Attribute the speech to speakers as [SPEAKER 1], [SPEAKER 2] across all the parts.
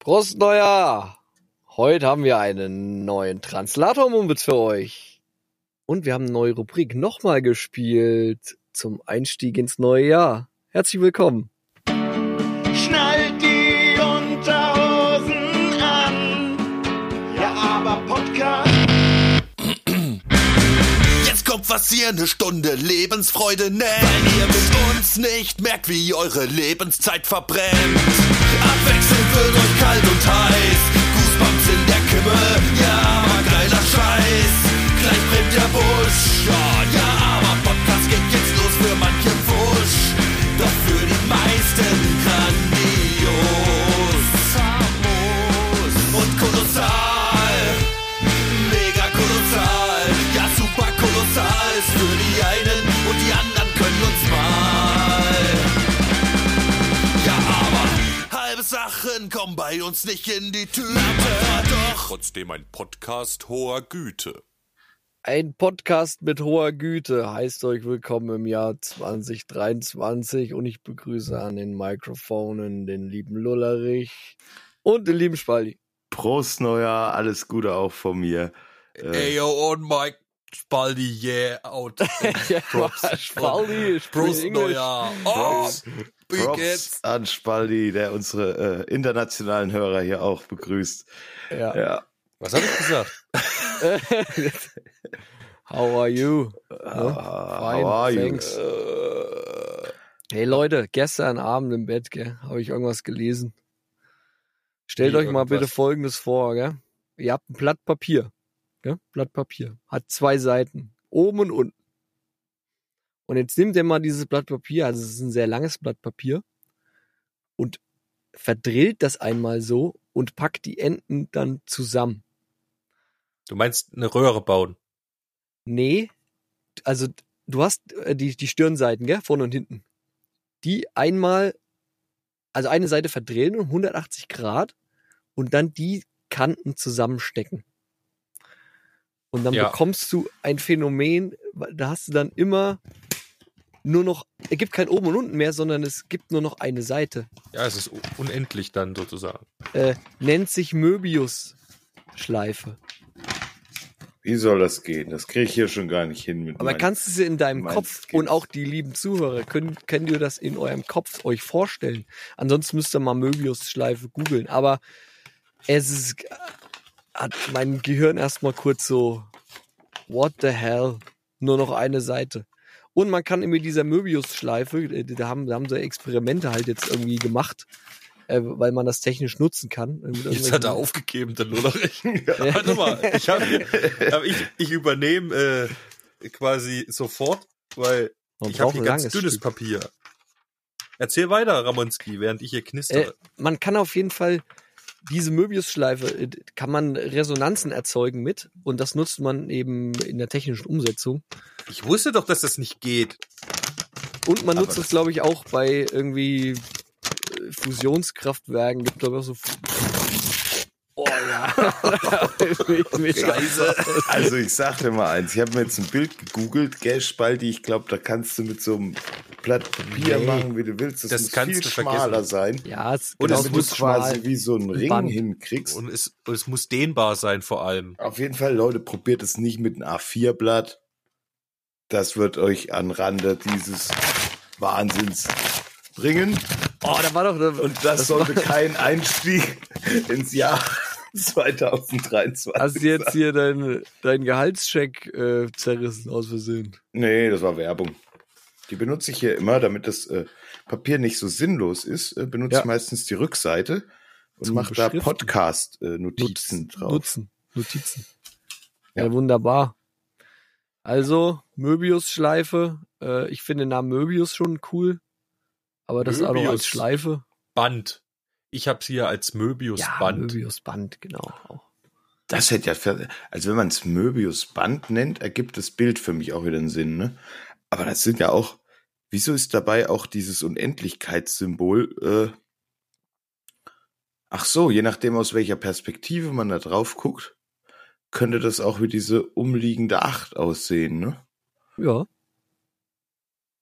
[SPEAKER 1] Prost Neujahr! Heute haben wir einen neuen Translator-Mumpitz für euch. Und wir haben eine neue Rubrik nochmal gespielt zum Einstieg ins neue Jahr. Herzlich willkommen.
[SPEAKER 2] Kommt was ihr eine Stunde Lebensfreude nennt. Weil ihr mit uns nicht merkt, wie eure Lebenszeit verbrennt. Abwechselnd wird euch kalt und heiß. Goosebumps in der Kimme. Ja, aber geiler Scheiß. Gleich brennt der Busch. Ja, bei uns nicht in die Tüte. Doch trotzdem ein Podcast hoher Güte.
[SPEAKER 1] Ein Podcast mit hoher Güte heißt euch willkommen im Jahr 2023 und ich begrüße an den Mikrofonen den lieben Lullerich und den lieben Spaldi.
[SPEAKER 3] Prost Neujahr, alles Gute auch von mir. Äh,
[SPEAKER 2] Ayo und Mike Spaldi, yeah, out. Props.
[SPEAKER 1] Spaldi,
[SPEAKER 2] Prost
[SPEAKER 1] Prost
[SPEAKER 2] Neujahr. Oh,
[SPEAKER 3] Props. an Spaldi, der unsere äh, internationalen Hörer hier auch begrüßt.
[SPEAKER 1] Ja.
[SPEAKER 3] Ja.
[SPEAKER 4] Was habe ich gesagt?
[SPEAKER 1] How are you?
[SPEAKER 3] Ah,
[SPEAKER 1] Fine,
[SPEAKER 3] how are you?
[SPEAKER 1] thanks. Hey Leute, gestern Abend im Bett, habe ich irgendwas gelesen. Stellt
[SPEAKER 4] Wie
[SPEAKER 1] euch mal bitte
[SPEAKER 4] irgendwas?
[SPEAKER 1] Folgendes vor, gell? Ihr habt ein Blatt Papier, gell? Blatt Papier. Hat zwei Seiten, oben und unten. Und jetzt nimmt ihr mal dieses Blatt Papier, also es ist ein sehr langes Blatt Papier, und verdrillt das einmal so und packt die Enden dann zusammen.
[SPEAKER 4] Du meinst eine Röhre bauen?
[SPEAKER 1] Nee, also du hast äh, die, die Stirnseiten, gell, vorne und hinten. Die einmal, also eine Seite verdrehen um 180 Grad und dann die Kanten zusammenstecken. Und dann
[SPEAKER 4] Ja.
[SPEAKER 1] bekommst du ein Phänomen, da hast du dann immer nur noch, es gibt kein oben und unten mehr, sondern es gibt nur noch eine Seite.
[SPEAKER 4] Ja, es ist unendlich dann sozusagen.
[SPEAKER 1] Äh, nennt sich Möbius-Schleife.
[SPEAKER 3] Wie soll das gehen? Das kriege ich hier schon gar nicht hin mit
[SPEAKER 1] Aber
[SPEAKER 3] meinen-
[SPEAKER 1] kannst du sie in deinem Kopf
[SPEAKER 3] Skills.
[SPEAKER 1] und auch die lieben Zuhörer, können, könnt ihr das in eurem Kopf euch vorstellen? Ansonsten müsst ihr mal Möbius-Schleife googeln. Aber es ist, hat mein Gehirn erstmal kurz so, what the hell? Nur noch eine Seite. Und man kann mit dieser Möbius-Schleife, äh, da haben, da haben sie Experimente halt jetzt irgendwie gemacht, äh, weil man das technisch nutzen kann. Mit
[SPEAKER 4] Jetzt hat er aufgegeben, der Lullerich. Warte mal, ich, hab, ich, ich übernehme äh, quasi sofort, weil
[SPEAKER 1] Man
[SPEAKER 4] ich habe hier
[SPEAKER 1] ein
[SPEAKER 4] ganz dünnes
[SPEAKER 1] Stück.
[SPEAKER 4] Papier. Erzähl weiter, Ramonski, während ich hier knistere.
[SPEAKER 1] Äh, man kann auf jeden Fall diese Möbiusschleife äh, kann man Resonanzen erzeugen mit und das nutzt man eben in der technischen Umsetzung
[SPEAKER 4] ich wusste doch, dass das nicht geht.
[SPEAKER 1] und man
[SPEAKER 3] Aber
[SPEAKER 1] nutzt
[SPEAKER 3] das-
[SPEAKER 1] das glaube ich auch bei irgendwie äh, Fusionskraftwerken gibt glaube ich auch so.
[SPEAKER 4] Scheiße.
[SPEAKER 3] Also ich sag dir mal eins, ich habe mir jetzt ein Bild gegoogelt, gell, Spalti, ich glaube, da kannst du mit so einem Blatt Papier
[SPEAKER 1] Nee.
[SPEAKER 3] machen, wie du willst. Das,
[SPEAKER 4] Das
[SPEAKER 3] muss
[SPEAKER 4] kannst
[SPEAKER 3] viel
[SPEAKER 4] du
[SPEAKER 3] schmaler sein.
[SPEAKER 1] Ja, es,
[SPEAKER 4] Und
[SPEAKER 1] genau,
[SPEAKER 4] es
[SPEAKER 1] es
[SPEAKER 4] muss
[SPEAKER 3] quasi wie so ein Ring
[SPEAKER 1] Band.
[SPEAKER 3] hinkriegst.
[SPEAKER 4] Und es, und es muss dehnbar sein vor allem.
[SPEAKER 3] Auf jeden Fall, Leute, probiert es nicht mit einem A4-Blatt. Das wird euch an Rande dieses Wahnsinns bringen.
[SPEAKER 1] Oh, da war doch
[SPEAKER 3] Und das, sollte kein Einstieg ins Jahr 2023
[SPEAKER 1] hast du jetzt hier deinen dein Gehaltscheck äh, zerrissen aus Versehen.
[SPEAKER 3] Nee, das war Werbung. Die benutze ich hier immer, damit das äh, Papier nicht so sinnlos ist, äh, benutze
[SPEAKER 1] Ja.
[SPEAKER 3] ich meistens die Rückseite und
[SPEAKER 1] Zum
[SPEAKER 3] mache da. Podcast-Notizen
[SPEAKER 1] Nutz-
[SPEAKER 3] drauf.
[SPEAKER 1] Nutzen, Notizen. Ja,
[SPEAKER 3] Ja.
[SPEAKER 1] wunderbar. Also, Möbius-Schleife. Äh, ich finde den Namen Möbius schon cool. Aber das auch noch als
[SPEAKER 4] Möbius.
[SPEAKER 1] Schleife.
[SPEAKER 4] Band. Ich hab's hier als
[SPEAKER 1] Ja,
[SPEAKER 4] Möbius-Band.
[SPEAKER 1] Möbius-Band, genau. Auch.
[SPEAKER 3] Das hätte ja, also wenn man es Möbius-Band nennt, ergibt das Bild für mich auch wieder einen Sinn, ne? Aber das sind ja auch, wieso ist dabei auch dieses Unendlichkeitssymbol, äh, ach so, je nachdem aus welcher Perspektive man da drauf guckt, könnte das auch wie diese umliegende Acht aussehen, ne?
[SPEAKER 1] Ja,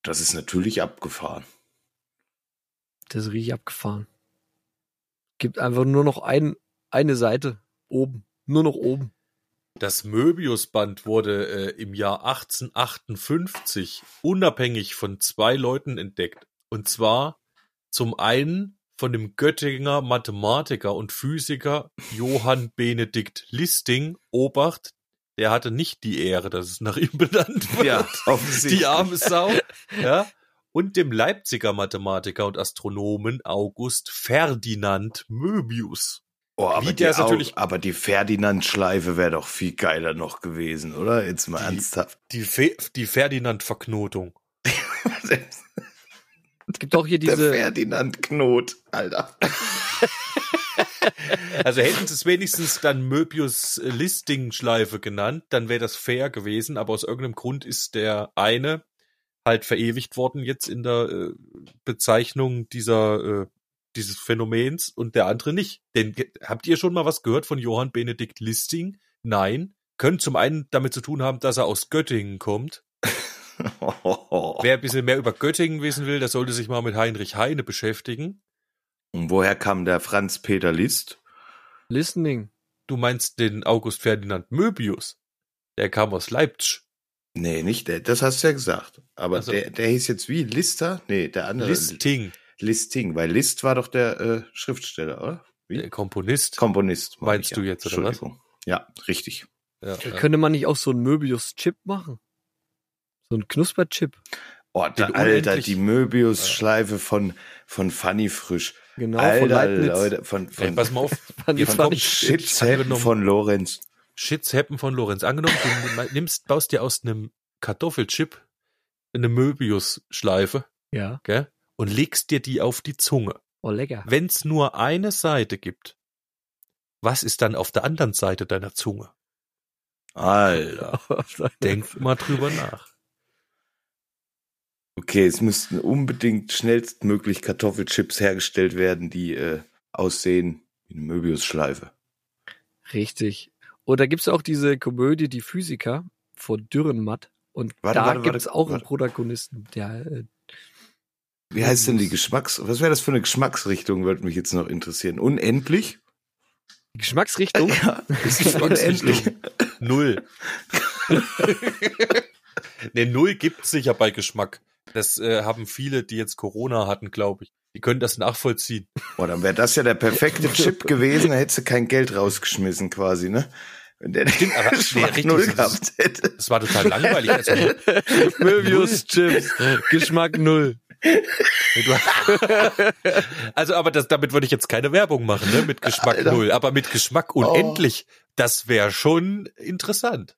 [SPEAKER 3] Das ist natürlich abgefahren.
[SPEAKER 1] das ist richtig abgefahren. Gibt einfach nur noch ein, eine Seite oben. Nur noch oben.
[SPEAKER 4] Das Möbiusband wurde äh, im Jahr 1858 unabhängig von zwei Leuten entdeckt. Und zwar zum einen von dem Göttinger Mathematiker und Physiker Johann Benedikt Listing. Obacht, der hatte nicht die Ehre, dass es nach ihm benannt wird.
[SPEAKER 3] Ja, offensichtlich.
[SPEAKER 4] die arme Sau. Ja. Und dem Leipziger Mathematiker und Astronomen August Ferdinand Möbius.
[SPEAKER 3] Oh, aber,
[SPEAKER 4] Wie
[SPEAKER 3] die,
[SPEAKER 4] der natürlich-
[SPEAKER 3] aber die Ferdinand-Schleife wäre doch viel geiler noch gewesen, oder? Jetzt mal
[SPEAKER 4] Die-
[SPEAKER 3] ernsthaft.
[SPEAKER 4] Die, Fe die Ferdinand-Verknotung.
[SPEAKER 1] Es gibt auch hier
[SPEAKER 3] Der
[SPEAKER 1] diese,
[SPEAKER 3] Ferdinand-Knot, Alter.
[SPEAKER 4] Also hätten sie es wenigstens dann Möbius-Listing-Schleife genannt, dann wäre das fair gewesen, aber aus irgendeinem Grund ist der eine halt verewigt worden jetzt in der äh, Bezeichnung dieser äh, dieses Phänomens und der andere nicht. Denn habt ihr schon mal was gehört von Johann Benedikt Listing? Nein. Können zum einen damit zu tun haben, dass er aus Göttingen kommt. Wer ein bisschen mehr über Göttingen wissen will, der sollte sich mal mit Heinrich Heine beschäftigen.
[SPEAKER 3] Und woher kam der Franz Peter List?
[SPEAKER 1] Listening.
[SPEAKER 4] Du meinst den August Ferdinand Möbius. Der kam aus Leipzig.
[SPEAKER 3] Nee, nicht der, das hast du ja gesagt. Aber
[SPEAKER 4] Also-
[SPEAKER 3] der, der hieß jetzt wie? Lister? Nee, der andere.
[SPEAKER 4] Listing,
[SPEAKER 3] Listing, weil List war doch der äh, Schriftsteller, oder? Wie?
[SPEAKER 4] der Komponist.
[SPEAKER 3] Komponist.
[SPEAKER 4] Meinst
[SPEAKER 3] ich,
[SPEAKER 4] du
[SPEAKER 3] ja.
[SPEAKER 4] jetzt, oder was?
[SPEAKER 3] Ja, richtig.
[SPEAKER 4] Ja, ja.
[SPEAKER 1] Könnte man nicht auch so einen Möbius-Chip machen? So ein Knusperchip.
[SPEAKER 3] Oh,
[SPEAKER 4] Den
[SPEAKER 3] da, Alter, die Möbius-Schleife von, von Funny Frisch.
[SPEAKER 1] Genau, von
[SPEAKER 3] Alter,
[SPEAKER 1] Leibniz.
[SPEAKER 3] Leute, von,
[SPEAKER 4] Ey,
[SPEAKER 3] von,
[SPEAKER 4] pass mal auf.
[SPEAKER 1] Ich-
[SPEAKER 3] Shits
[SPEAKER 4] angenommen-
[SPEAKER 3] Happen von Lorenz.
[SPEAKER 4] Shits Happen von Lorenz. Angenommen, du nimmst, baust dir aus einem Kartoffelchip eine Möbius-Schleife,
[SPEAKER 1] Ja.
[SPEAKER 4] gell? Und legst dir die auf die Zunge.
[SPEAKER 1] Oh, lecker.
[SPEAKER 4] Wenn es nur eine Seite gibt, was ist dann auf der anderen Seite deiner Zunge?
[SPEAKER 3] Alter.
[SPEAKER 4] Denk mal drüber nach.
[SPEAKER 3] Okay, es müssten unbedingt schnellstmöglich Kartoffelchips hergestellt werden, die äh, aussehen wie eine Möbius-Schleife.
[SPEAKER 1] Richtig. Und da gibt's auch diese Komödie Die Physiker von Dürrenmatt. Und
[SPEAKER 3] Warte,
[SPEAKER 1] da gibt's
[SPEAKER 3] warte,
[SPEAKER 1] auch einen
[SPEAKER 3] warte.
[SPEAKER 1] Protagonisten, der äh,
[SPEAKER 3] Wie heißt denn die Geschmacks... Was wäre das für eine Geschmacksrichtung, würde mich jetzt noch interessieren. Unendlich?
[SPEAKER 1] die Geschmacksrichtung.
[SPEAKER 3] Ja, ist es unendlich.
[SPEAKER 4] Null. ne, null gibt's sicher bei Geschmack. Das äh, haben viele, die jetzt Corona hatten, glaube ich. Die können das nachvollziehen.
[SPEAKER 3] Boah, dann wäre das ja der perfekte Chip gewesen, da hättest du kein Geld rausgeschmissen quasi, ne? Wenn der den
[SPEAKER 4] aber-
[SPEAKER 3] Geschmack
[SPEAKER 4] richtig,
[SPEAKER 3] null
[SPEAKER 4] das
[SPEAKER 3] gehabt hätte.
[SPEAKER 4] Das war total langweilig. Also,
[SPEAKER 1] Möbius-Chips. Geschmack null.
[SPEAKER 4] also aber das, damit würde ich jetzt keine Werbung machen, ne? Mit Geschmack
[SPEAKER 3] Alter.
[SPEAKER 4] null. Aber mit Geschmack unendlich, das wäre schon interessant.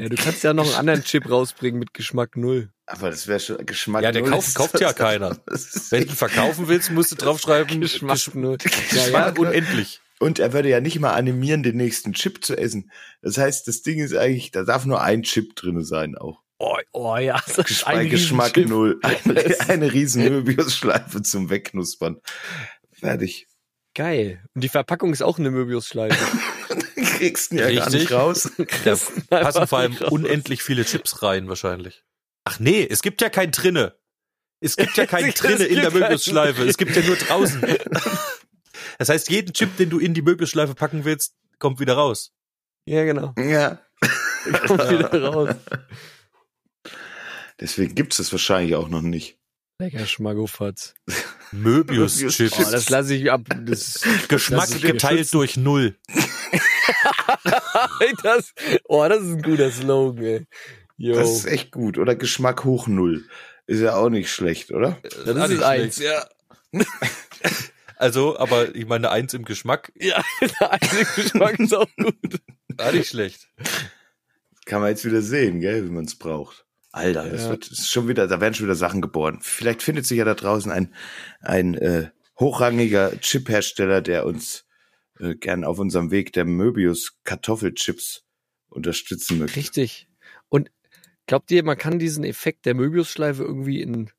[SPEAKER 1] Ja, du kannst ja noch einen anderen Chip rausbringen mit Geschmack null.
[SPEAKER 3] Aber das wäre schon Geschmack
[SPEAKER 4] Ja, der
[SPEAKER 3] null.
[SPEAKER 4] kauft- kauft ja keiner. Wenn du verkaufen willst, musst du draufschreiben,
[SPEAKER 1] Geschmack
[SPEAKER 4] Gesch-
[SPEAKER 1] null.
[SPEAKER 4] Geschmack
[SPEAKER 3] null.
[SPEAKER 4] unendlich.
[SPEAKER 3] Und er würde ja nicht mal animieren, den nächsten Chip zu essen. Das heißt, das Ding ist eigentlich, da darf nur ein Chip drinne sein auch.
[SPEAKER 1] Oh, oh ja, das ist
[SPEAKER 3] Geschmack,
[SPEAKER 1] ein
[SPEAKER 3] Geschmack null. Eine, eine riesen Möbius-Schleife zum Wegknuspern. Fertig.
[SPEAKER 1] Geil. Und die Verpackung ist auch eine Möbius-Schleife.
[SPEAKER 3] Kriegst ihn ja gar
[SPEAKER 4] Richtig.
[SPEAKER 3] nicht raus.
[SPEAKER 4] Da passen vor allem unendlich viele Chips rein, wahrscheinlich. Ach nee, es gibt ja kein drinne. Es gibt ja kein
[SPEAKER 1] Es
[SPEAKER 4] drinne in der Möbiusschleife. Es gibt ja nur draußen. Das heißt, jeden Chip, den du in die Möbiusschleife packen willst, kommt wieder raus.
[SPEAKER 1] Ja, genau.
[SPEAKER 3] Ja.
[SPEAKER 1] Kommt wieder raus.
[SPEAKER 3] Deswegen gibt's das wahrscheinlich auch noch nicht.
[SPEAKER 1] Lecker Schmackofatz.
[SPEAKER 4] Möbius-Chips.
[SPEAKER 1] Oh, das lasse ich ab. Das,
[SPEAKER 4] Geschmack
[SPEAKER 1] das
[SPEAKER 4] geteilt
[SPEAKER 1] geschützt.
[SPEAKER 4] durch Null.
[SPEAKER 1] das, oh, das ist ein guter Slogan, ey. Yo.
[SPEAKER 3] Das ist echt gut. Oder Geschmack hoch null. Ist ja auch nicht schlecht, oder?
[SPEAKER 1] das
[SPEAKER 4] Auch
[SPEAKER 1] ist eins, ja.
[SPEAKER 4] Also, aber ich meine, Eins im Geschmack,
[SPEAKER 1] Ja, der einzige Geschmack ist auch gut.
[SPEAKER 4] war nicht schlecht.
[SPEAKER 3] Kann man jetzt wieder sehen, gell, wie man es braucht. Alter, das
[SPEAKER 1] Ja.
[SPEAKER 3] wird das ist schon wieder, da werden schon wieder Sachen geboren. Vielleicht findet sich ja da draußen ein, ein äh, hochrangiger Chip-Hersteller, der uns äh, gern auf unserem Weg der Möbius Kartoffelchips unterstützen möchte.
[SPEAKER 1] Richtig. Und glaubt ihr, man kann diesen Effekt der Möbiusschleife irgendwie in,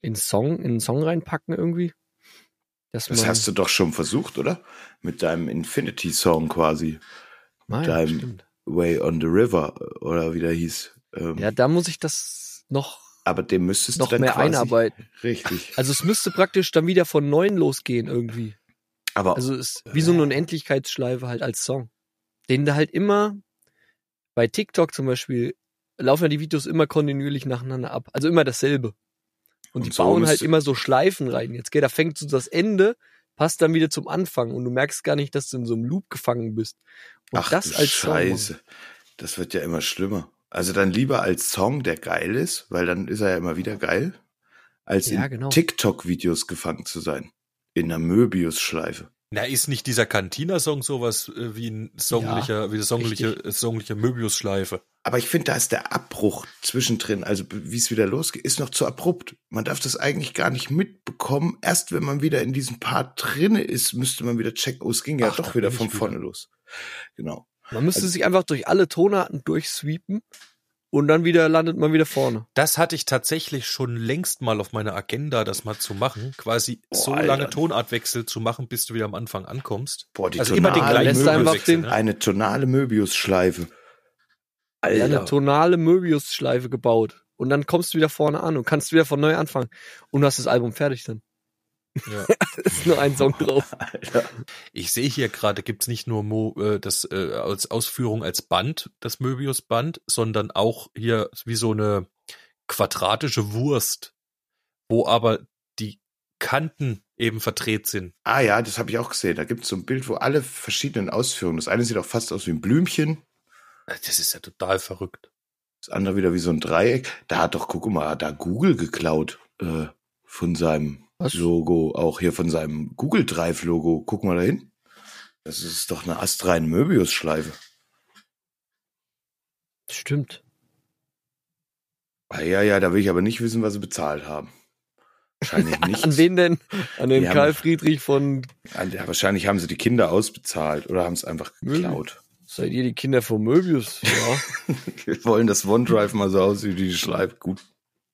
[SPEAKER 1] in Song, in einen Song reinpacken irgendwie?
[SPEAKER 3] Das hast du doch schon versucht, oder? Mit deinem Infinity-Song quasi.
[SPEAKER 1] Nein,
[SPEAKER 3] deinem-
[SPEAKER 1] stimmt.
[SPEAKER 3] Way on the River, oder wie der hieß. Ähm,
[SPEAKER 1] Ja, da muss ich das noch,
[SPEAKER 3] aber dem müsstest
[SPEAKER 1] noch
[SPEAKER 3] du dann
[SPEAKER 1] mehr einarbeiten.
[SPEAKER 3] Richtig.
[SPEAKER 1] Also es müsste praktisch dann wieder von neun losgehen irgendwie.
[SPEAKER 3] Aber
[SPEAKER 1] Also ist wie so eine Unendlichkeitsschleife halt als Song. Den da halt immer bei TikTok zum Beispiel laufen ja die Videos immer kontinuierlich nacheinander ab. Also immer dasselbe. Und,
[SPEAKER 3] Und
[SPEAKER 1] die
[SPEAKER 3] so
[SPEAKER 1] bauen halt immer so Schleifen rein. Jetzt, gell, da fängt so das Ende, passt dann wieder zum Anfang und du merkst gar nicht, dass du in so einem Loop gefangen bist. Und
[SPEAKER 3] ach
[SPEAKER 1] das als Song.
[SPEAKER 3] Scheiße. Das wird ja immer schlimmer. Also dann lieber als Song, der geil ist, weil dann ist er ja immer wieder geil, als
[SPEAKER 1] Ja,
[SPEAKER 3] in
[SPEAKER 1] genau.
[SPEAKER 3] TikTok-Videos gefangen zu sein. In einer Möbius-Schleife.
[SPEAKER 4] Na, ist nicht dieser Cantina-Song sowas äh, wie ein songlicher, wie eine songliche, äh, songliche Möbius-Schleife?
[SPEAKER 3] Aber ich finde, da ist der Abbruch zwischendrin, also wie es wieder losgeht, ist noch zu abrupt. Man darf das eigentlich gar nicht mitbekommen. Erst wenn man wieder in diesem Part drinne ist, müsste man wieder checken, oh, es ging ja
[SPEAKER 4] Ach,
[SPEAKER 3] doch wieder von
[SPEAKER 4] wieder.
[SPEAKER 3] vorne los. Genau.
[SPEAKER 1] Man müsste
[SPEAKER 3] Also-
[SPEAKER 1] sich einfach durch alle Tonarten durchsweepen und dann wieder landet man wieder vorne.
[SPEAKER 4] Das hatte ich tatsächlich schon längst mal auf meiner Agenda, das mal zu machen. Quasi
[SPEAKER 3] Boah,
[SPEAKER 4] so
[SPEAKER 3] Alter.
[SPEAKER 4] lange Tonartwechsel zu machen, bis du wieder am Anfang ankommst.
[SPEAKER 3] Boah, die
[SPEAKER 4] also immer den
[SPEAKER 3] tonale
[SPEAKER 4] gleichen
[SPEAKER 1] einfach den-
[SPEAKER 4] ne?
[SPEAKER 3] Eine tonale Möbius-Schleife.
[SPEAKER 1] Ja, eine
[SPEAKER 3] Alter.
[SPEAKER 1] tonale Möbius-Schleife gebaut. Und dann kommst du wieder vorne an und kannst wieder von neu anfangen. Und du hast das Album fertig dann.
[SPEAKER 4] Ja.
[SPEAKER 1] Es ist nur ein Song drauf.
[SPEAKER 3] Alter.
[SPEAKER 4] Ich sehe hier gerade, gibt's nicht nur Mo, äh, das äh, als Ausführung als Band, das Möbius-Band, sondern auch hier wie so eine quadratische Wurst, wo aber die Kanten eben verdreht sind.
[SPEAKER 3] Ah ja, das habe ich auch gesehen. Da gibt es so ein Bild, wo alle verschiedenen Ausführungen. Das eine sieht auch fast aus wie ein Blümchen,
[SPEAKER 4] Das ist ja total verrückt.
[SPEAKER 3] das andere wieder wie so ein Dreieck. Da hat doch, guck mal, hat da Google geklaut äh, von seinem
[SPEAKER 1] Was?
[SPEAKER 3] Logo, auch hier von seinem Google Drive Logo. Guck mal da hin. Das ist doch eine astreine Möbius-Schleife.
[SPEAKER 1] Stimmt.
[SPEAKER 3] Ah, ja, ja, da will ich aber nicht wissen, was sie bezahlt haben. Wahrscheinlich nicht.
[SPEAKER 1] An wen denn? An den
[SPEAKER 3] Die haben-
[SPEAKER 1] Karl Friedrich von
[SPEAKER 3] An- ja, wahrscheinlich haben sie die Kinder ausbezahlt oder haben es einfach geklaut.
[SPEAKER 1] Seid ihr die Kinder von Möbius? Ja.
[SPEAKER 3] Wir wollen, dass OneDrive mal so aussieht wie die Schleife. Gut.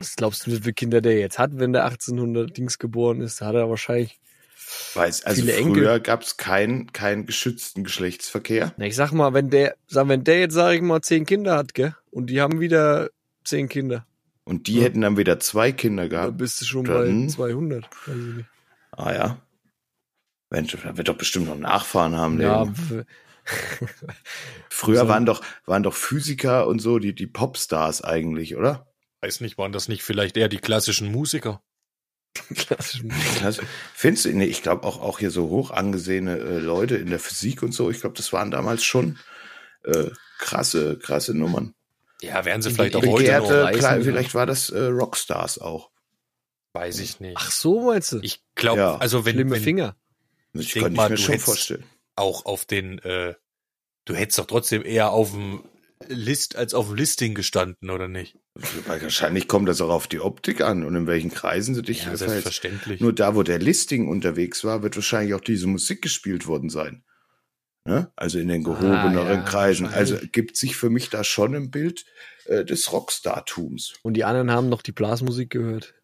[SPEAKER 1] Was glaubst du, wie viele Kinder der jetzt hat, wenn der 1800 Dings geboren ist? Da hat er wahrscheinlich.
[SPEAKER 3] Weiß, also
[SPEAKER 1] Viele
[SPEAKER 3] früher
[SPEAKER 1] Enkel.
[SPEAKER 3] gab es keinen keinen geschützten Geschlechtsverkehr.
[SPEAKER 1] Na, ich sag mal, wenn der, sag, wenn der jetzt, sag ich mal, zehn Kinder hat, gell? Und die haben wieder zehn Kinder.
[SPEAKER 3] Und die
[SPEAKER 1] Ja.
[SPEAKER 3] hätten dann wieder zwei Kinder
[SPEAKER 1] Da
[SPEAKER 3] gehabt.
[SPEAKER 1] bist du schon
[SPEAKER 3] Dann-
[SPEAKER 1] bei 200. Weiß ich nicht.
[SPEAKER 3] Ah ja. Mensch, da wird doch bestimmt noch Nachfahren haben.
[SPEAKER 1] Ja,
[SPEAKER 3] Früher
[SPEAKER 1] so.
[SPEAKER 3] waren doch waren doch Physiker und so die die Popstars eigentlich, oder?
[SPEAKER 4] Weiß nicht, waren das nicht vielleicht eher die klassischen Musiker?
[SPEAKER 1] klassisch.
[SPEAKER 3] Klasse. Findest du? Nee, ich glaube auch auch hier so hoch angesehene äh, Leute in der Physik und so. Ich glaube, das waren damals schon äh, krasse krasse Nummern.
[SPEAKER 4] Ja, wären sie
[SPEAKER 1] Die
[SPEAKER 4] vielleicht auch heute noch.
[SPEAKER 1] Reisen,
[SPEAKER 3] klar,
[SPEAKER 1] ja.
[SPEAKER 3] vielleicht war das äh, Rockstars auch.
[SPEAKER 4] Weiß ich nicht.
[SPEAKER 1] Ach so, meinst du?
[SPEAKER 4] Ich glaube,
[SPEAKER 3] Ja.
[SPEAKER 4] also wenn,
[SPEAKER 1] Schlimme
[SPEAKER 4] wenn
[SPEAKER 1] Finger.
[SPEAKER 4] Ich denk
[SPEAKER 3] könnte
[SPEAKER 4] mal,
[SPEAKER 3] ich mir schon vorstellen.
[SPEAKER 4] auch auf den, äh, du hättest doch trotzdem eher auf dem List als auf dem Listing gestanden, oder nicht?
[SPEAKER 3] Weil wahrscheinlich kommt das auch auf die Optik an und in welchen Kreisen du dich
[SPEAKER 4] Ja, selbstverständlich.
[SPEAKER 3] Nur da, wo der Listing unterwegs war, wird wahrscheinlich auch diese Musik gespielt worden sein. Ne? Also in den gehobeneren
[SPEAKER 1] Ah, ja,
[SPEAKER 3] Kreisen. Also gibt sich für mich da schon ein Bild äh, des Rockstar-Tums.
[SPEAKER 1] Und die anderen haben noch die Blasmusik gehört.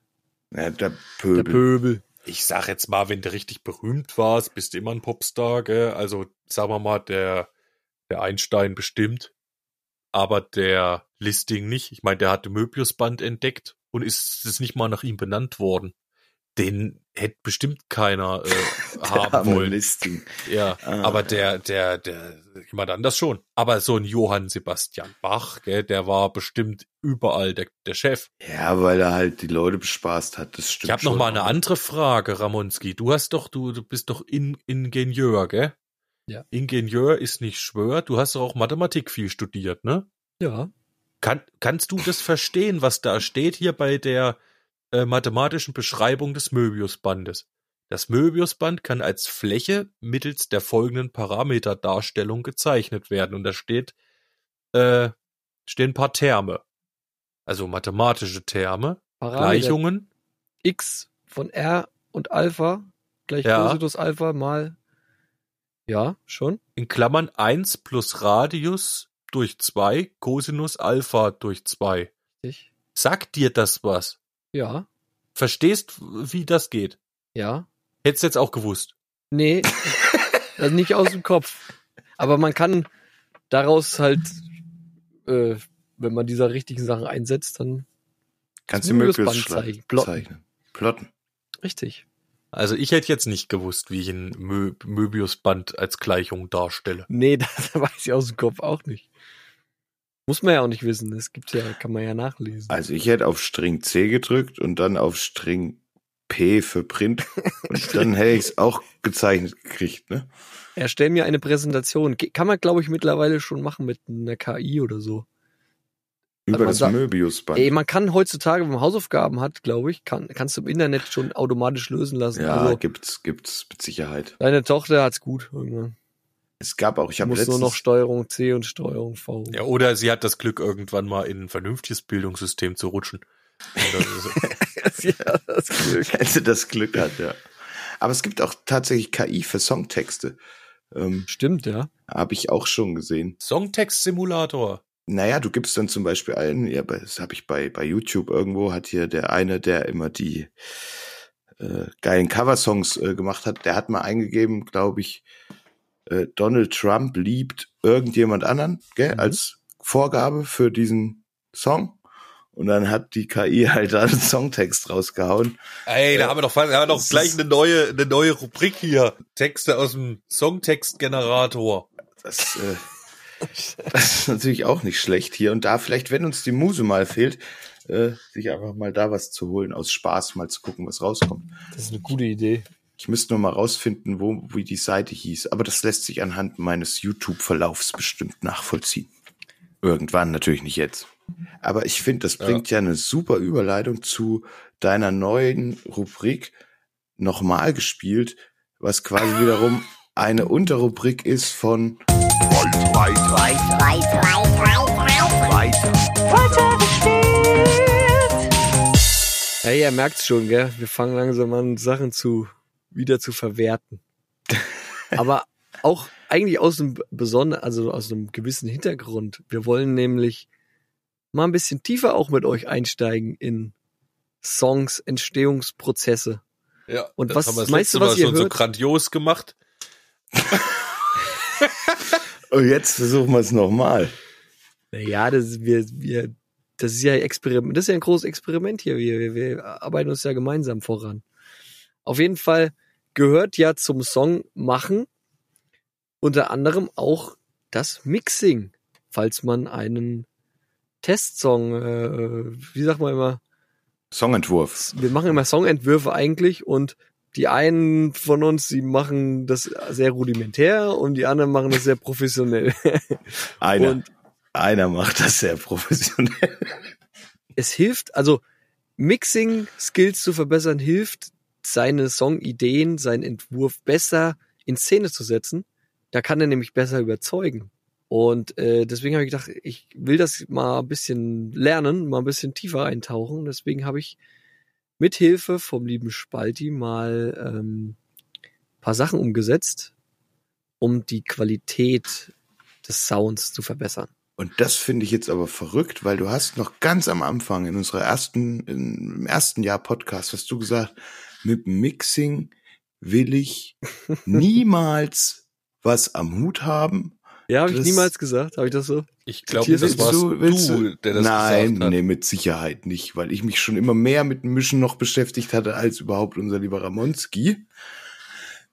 [SPEAKER 3] Ja, der
[SPEAKER 1] Der
[SPEAKER 3] Pöbel.
[SPEAKER 1] Pöbel.
[SPEAKER 4] ich sag jetzt mal, wenn du richtig berühmt warst, bist du immer ein Popstar, gell? Also, sagen wir mal, der, der Einstein bestimmt, aber der Listing nicht. Ich meine, der hat den Möbius-Band entdeckt und ist es nicht mal nach ihm benannt worden. Den hätte bestimmt keiner äh, haben wollen.
[SPEAKER 3] Listing.
[SPEAKER 4] Ja,
[SPEAKER 3] Ah.
[SPEAKER 4] aber der, der, der, jemand anders schon. Aber so ein Johann Sebastian Bach, gell, der war bestimmt überall der, der Chef.
[SPEAKER 3] Ja, weil er halt die Leute bespaßt hat. Das stimmt
[SPEAKER 4] Ich habe noch mal eine andere Frage, Ramonski. Du hast doch, du, du bist doch in, Ingenieur, gell?
[SPEAKER 1] Ja.
[SPEAKER 4] Ingenieur ist nicht Schwör. Du hast doch auch Mathematik viel studiert, ne?
[SPEAKER 1] Ja.
[SPEAKER 4] Kann, kannst du das verstehen, was da steht hier bei der äh, mathematischen Beschreibung des Möbiusbandes? Das Möbiusband kann als Fläche mittels der folgenden Parameterdarstellung gezeichnet werden. Und da steht, äh, stehen ein paar Terme. Also mathematische Terme,
[SPEAKER 1] Parameter
[SPEAKER 4] Gleichungen.
[SPEAKER 1] X von R und Alpha gleich
[SPEAKER 4] Ja.
[SPEAKER 1] Cosinus Alpha mal. Ja, schon.
[SPEAKER 4] in Klammern 1 plus Radius durch 2 Cosinus Alpha durch 2.
[SPEAKER 1] Ich.
[SPEAKER 4] Sagt dir das was?
[SPEAKER 1] Ja.
[SPEAKER 4] Verstehst, wie das geht?
[SPEAKER 1] Ja.
[SPEAKER 4] Hättest du jetzt auch gewusst.
[SPEAKER 1] Nee. also nicht aus dem Kopf. Aber man kann daraus halt, äh, wenn man diese richtigen Sachen einsetzt, dann
[SPEAKER 3] Kannst du
[SPEAKER 1] Möbiusband
[SPEAKER 3] Möbius
[SPEAKER 1] zeichnen. Plotten.
[SPEAKER 3] zeichnen. Plotten.
[SPEAKER 1] richtig.
[SPEAKER 4] Also ich hätte jetzt nicht gewusst, wie ich ein Mö Möbiusband als Gleichung darstelle.
[SPEAKER 1] Nee, das weiß ich aus dem Kopf auch nicht. Muss man ja auch nicht wissen. Das gibt's ja, kann man ja nachlesen.
[SPEAKER 3] Also ich hätte auf String C gedrückt und dann auf String P für Print und dann hätte ich es auch gezeichnet gekriegt, ne?
[SPEAKER 1] Erstell mir eine Präsentation. Kann man, glaube ich, mittlerweile schon machen mit einer KI oder so.
[SPEAKER 3] Über
[SPEAKER 1] man
[SPEAKER 3] das
[SPEAKER 1] sagt-
[SPEAKER 3] Möbiusband.
[SPEAKER 1] Ey, man kann heutzutage, wenn man Hausaufgaben hat, glaube ich, kann, kannst du im Internet schon automatisch lösen lassen.
[SPEAKER 3] ja,
[SPEAKER 1] also,
[SPEAKER 3] gibt's, gibt's mit Sicherheit.
[SPEAKER 1] deine Tochter hat's gut irgendwann.
[SPEAKER 3] Es gab auch, ich
[SPEAKER 1] Du
[SPEAKER 3] habe
[SPEAKER 1] musst
[SPEAKER 3] letztens,
[SPEAKER 1] nur noch Steuerung C und Steuerung V.
[SPEAKER 4] Ja, oder sie hat das Glück, irgendwann mal in ein vernünftiges Bildungssystem zu rutschen. Ist-
[SPEAKER 1] ja, das Glück.
[SPEAKER 3] also das Glück hat, ja. Aber es gibt auch tatsächlich KI für Songtexte. Ähm,
[SPEAKER 1] Stimmt, ja.
[SPEAKER 3] habe ich auch schon gesehen.
[SPEAKER 4] Songtext-Simulator.
[SPEAKER 3] Naja, du gibst dann zum Beispiel ein, ja, das habe ich bei, bei YouTube irgendwo, hat hier der eine, der immer die äh, geilen Coversongs äh, gemacht hat, der hat mal eingegeben, glaube ich, äh, Donald Trump liebt irgendjemand anderen, gell,
[SPEAKER 1] Mhm.
[SPEAKER 3] als Vorgabe für diesen Song. Und dann hat die KI halt da einen Songtext rausgehauen.
[SPEAKER 4] Ey, da haben wir doch, haben wir doch gleich eine neue, eine neue Rubrik hier. Texte aus dem Songtext-Generator.
[SPEAKER 3] Das, äh, das ist natürlich auch nicht schlecht hier und da. Vielleicht, wenn uns die Muse mal fehlt, äh, sich einfach mal da was zu holen, aus Spaß mal zu gucken, was rauskommt.
[SPEAKER 1] Das ist eine gute Idee.
[SPEAKER 3] Ich müsste nur mal rausfinden, wo, wie die Seite hieß. Aber das lässt sich anhand meines YouTube-Verlaufs bestimmt nachvollziehen. Irgendwann, natürlich nicht jetzt. Aber ich finde, das bringt ja. eine super Überleitung zu deiner neuen Rubrik nochmal gespielt, was quasi wiederum eine Unterrubrik ist von
[SPEAKER 1] Hey, ihr merkt's schon, gell? Wir fangen langsam an, Sachen zu, wieder zu verwerten. Aber auch eigentlich aus einem besonderen, also aus einem gewissen Hintergrund. Wir wollen nämlich mal ein bisschen tiefer auch mit euch einsteigen in Songs, Entstehungsprozesse.
[SPEAKER 4] Ja.
[SPEAKER 1] Und
[SPEAKER 4] das
[SPEAKER 1] was-
[SPEAKER 4] haben wir das
[SPEAKER 1] meinst
[SPEAKER 4] letzte
[SPEAKER 1] du, was
[SPEAKER 4] Mal
[SPEAKER 1] ihr
[SPEAKER 4] schon so
[SPEAKER 1] hört?
[SPEAKER 4] grandios gemacht?
[SPEAKER 3] Und jetzt versuchen wir es nochmal.
[SPEAKER 1] Naja, das, ist- wir, wir, das ist ja Experiment, das ist ja ein großes Experiment hier. Wir, wir, wir arbeiten uns ja gemeinsam voran. Auf jeden Fall gehört ja zum Song machen unter anderem auch das Mixing, falls man einen Testsong, äh, wie sagt man immer,
[SPEAKER 3] Songentwurf.
[SPEAKER 1] wir machen immer Songentwürfe eigentlich und die einen von uns, die machen das sehr rudimentär und die anderen machen das sehr professionell.
[SPEAKER 3] Einer,
[SPEAKER 1] Und
[SPEAKER 3] einer macht das sehr professionell.
[SPEAKER 1] es hilft, also Mixing-Skills zu verbessern, hilft, seine Songideen, seinen Entwurf besser in Szene zu setzen. Da kann er nämlich besser überzeugen. Und äh, deswegen habe ich gedacht, ich will das mal ein bisschen lernen, mal ein bisschen tiefer eintauchen. Deswegen habe ich mit Hilfe vom lieben Spalti mal ähm, paar Sachen umgesetzt, um die Qualität des Sounds zu verbessern.
[SPEAKER 3] Und das finde ich jetzt aber verrückt, weil du hast noch ganz am Anfang in unserer ersten, im ersten Jahr Podcast hast du gesagt, mit Mixing will ich niemals was am Hut haben.
[SPEAKER 1] Ja, habe ich niemals gesagt. Habe ich das so?
[SPEAKER 4] Ich glaube, das
[SPEAKER 1] du-
[SPEAKER 4] warst
[SPEAKER 3] du-
[SPEAKER 4] du, der das
[SPEAKER 3] Nein,
[SPEAKER 4] gesagt hat.
[SPEAKER 3] nee, mit Sicherheit nicht, weil ich mich schon immer mehr mit dem Mischen noch beschäftigt hatte als überhaupt unser lieber Ramonski.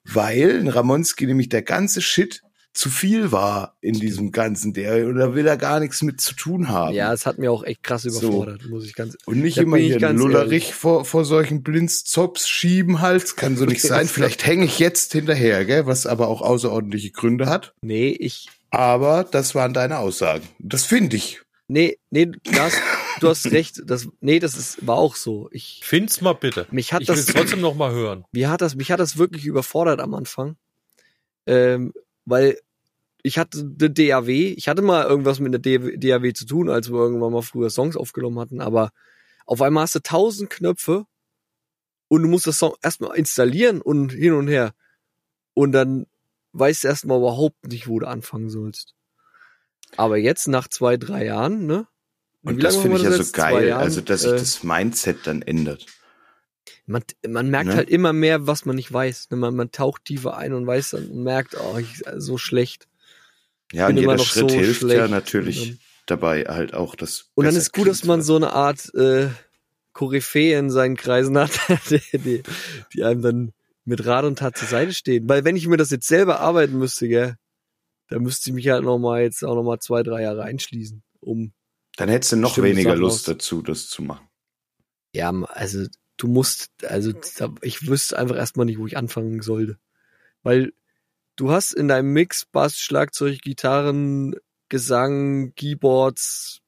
[SPEAKER 3] Weil Ramonski nämlich der ganze Shit zu viel war in diesem ganzen, der, oder will er gar nichts mit zu tun haben.
[SPEAKER 1] Ja, es hat mir auch echt krass
[SPEAKER 3] So.
[SPEAKER 1] überfordert, muss ich ganz.
[SPEAKER 3] Und nicht immer hier Lullerich vor, vor solchen Blinzzops schieben halt. Kann so nicht sein. Vielleicht hänge ich jetzt hinterher, gell? Was aber auch außerordentliche Gründe hat.
[SPEAKER 1] Nee, ich.
[SPEAKER 3] Aber das waren deine Aussagen. Das finde ich.
[SPEAKER 1] Nee, nee, du hast, du hast recht. Das, nee, das ist, war auch so. Ich,
[SPEAKER 4] Find's mal bitte.
[SPEAKER 1] mich hat
[SPEAKER 4] Ich will
[SPEAKER 1] das,
[SPEAKER 4] es trotzdem noch mal hören.
[SPEAKER 1] mir hat das, mich hat das wirklich überfordert am Anfang. Ähm, weil ich hatte eine DAW, ich hatte mal irgendwas mit einer DAW zu tun, als wir irgendwann mal früher Songs aufgenommen hatten, aber auf einmal hast du tausend Knöpfe und du musst das Song erstmal installieren und hin und her. Und dann weißt du erstmal überhaupt nicht, wo du anfangen sollst. Aber jetzt, nach zwei, drei Jahren, ne?
[SPEAKER 3] Und das finde ich ja so geil.
[SPEAKER 1] Jahren?
[SPEAKER 3] also, dass sich
[SPEAKER 1] Äh,
[SPEAKER 3] das Mindset dann ändert.
[SPEAKER 1] man, man merkt
[SPEAKER 3] Ne?
[SPEAKER 1] halt immer mehr, was man nicht weiß. Ne? Man, man taucht tiefer ein und weiß dann und merkt, oh, ich so schlecht.
[SPEAKER 3] Ja, und jeder Schritt
[SPEAKER 1] so
[SPEAKER 3] hilft ja
[SPEAKER 1] schlecht.
[SPEAKER 3] natürlich
[SPEAKER 1] Und dann-
[SPEAKER 3] dabei halt auch das.
[SPEAKER 1] Und dann ist gut, dass man so eine Art äh, Koryphäe in seinen Kreisen hat, die, die, die einem dann mit Rat und Tat zur Seite stehen. Weil wenn ich mir das jetzt selber arbeiten müsste, gell, dann müsste ich mich halt noch mal jetzt auch noch mal zwei, drei Jahre einschließen, um
[SPEAKER 3] Dann hättest du noch weniger
[SPEAKER 1] Sachen
[SPEAKER 3] Lust
[SPEAKER 1] aus-
[SPEAKER 3] dazu, das zu machen.
[SPEAKER 1] Ja, also du musst, also ich wüsste einfach erstmal nicht, wo ich anfangen sollte. Weil du hast in deinem Mix Bass, Schlagzeug, Gitarren, Gesang, Keyboards,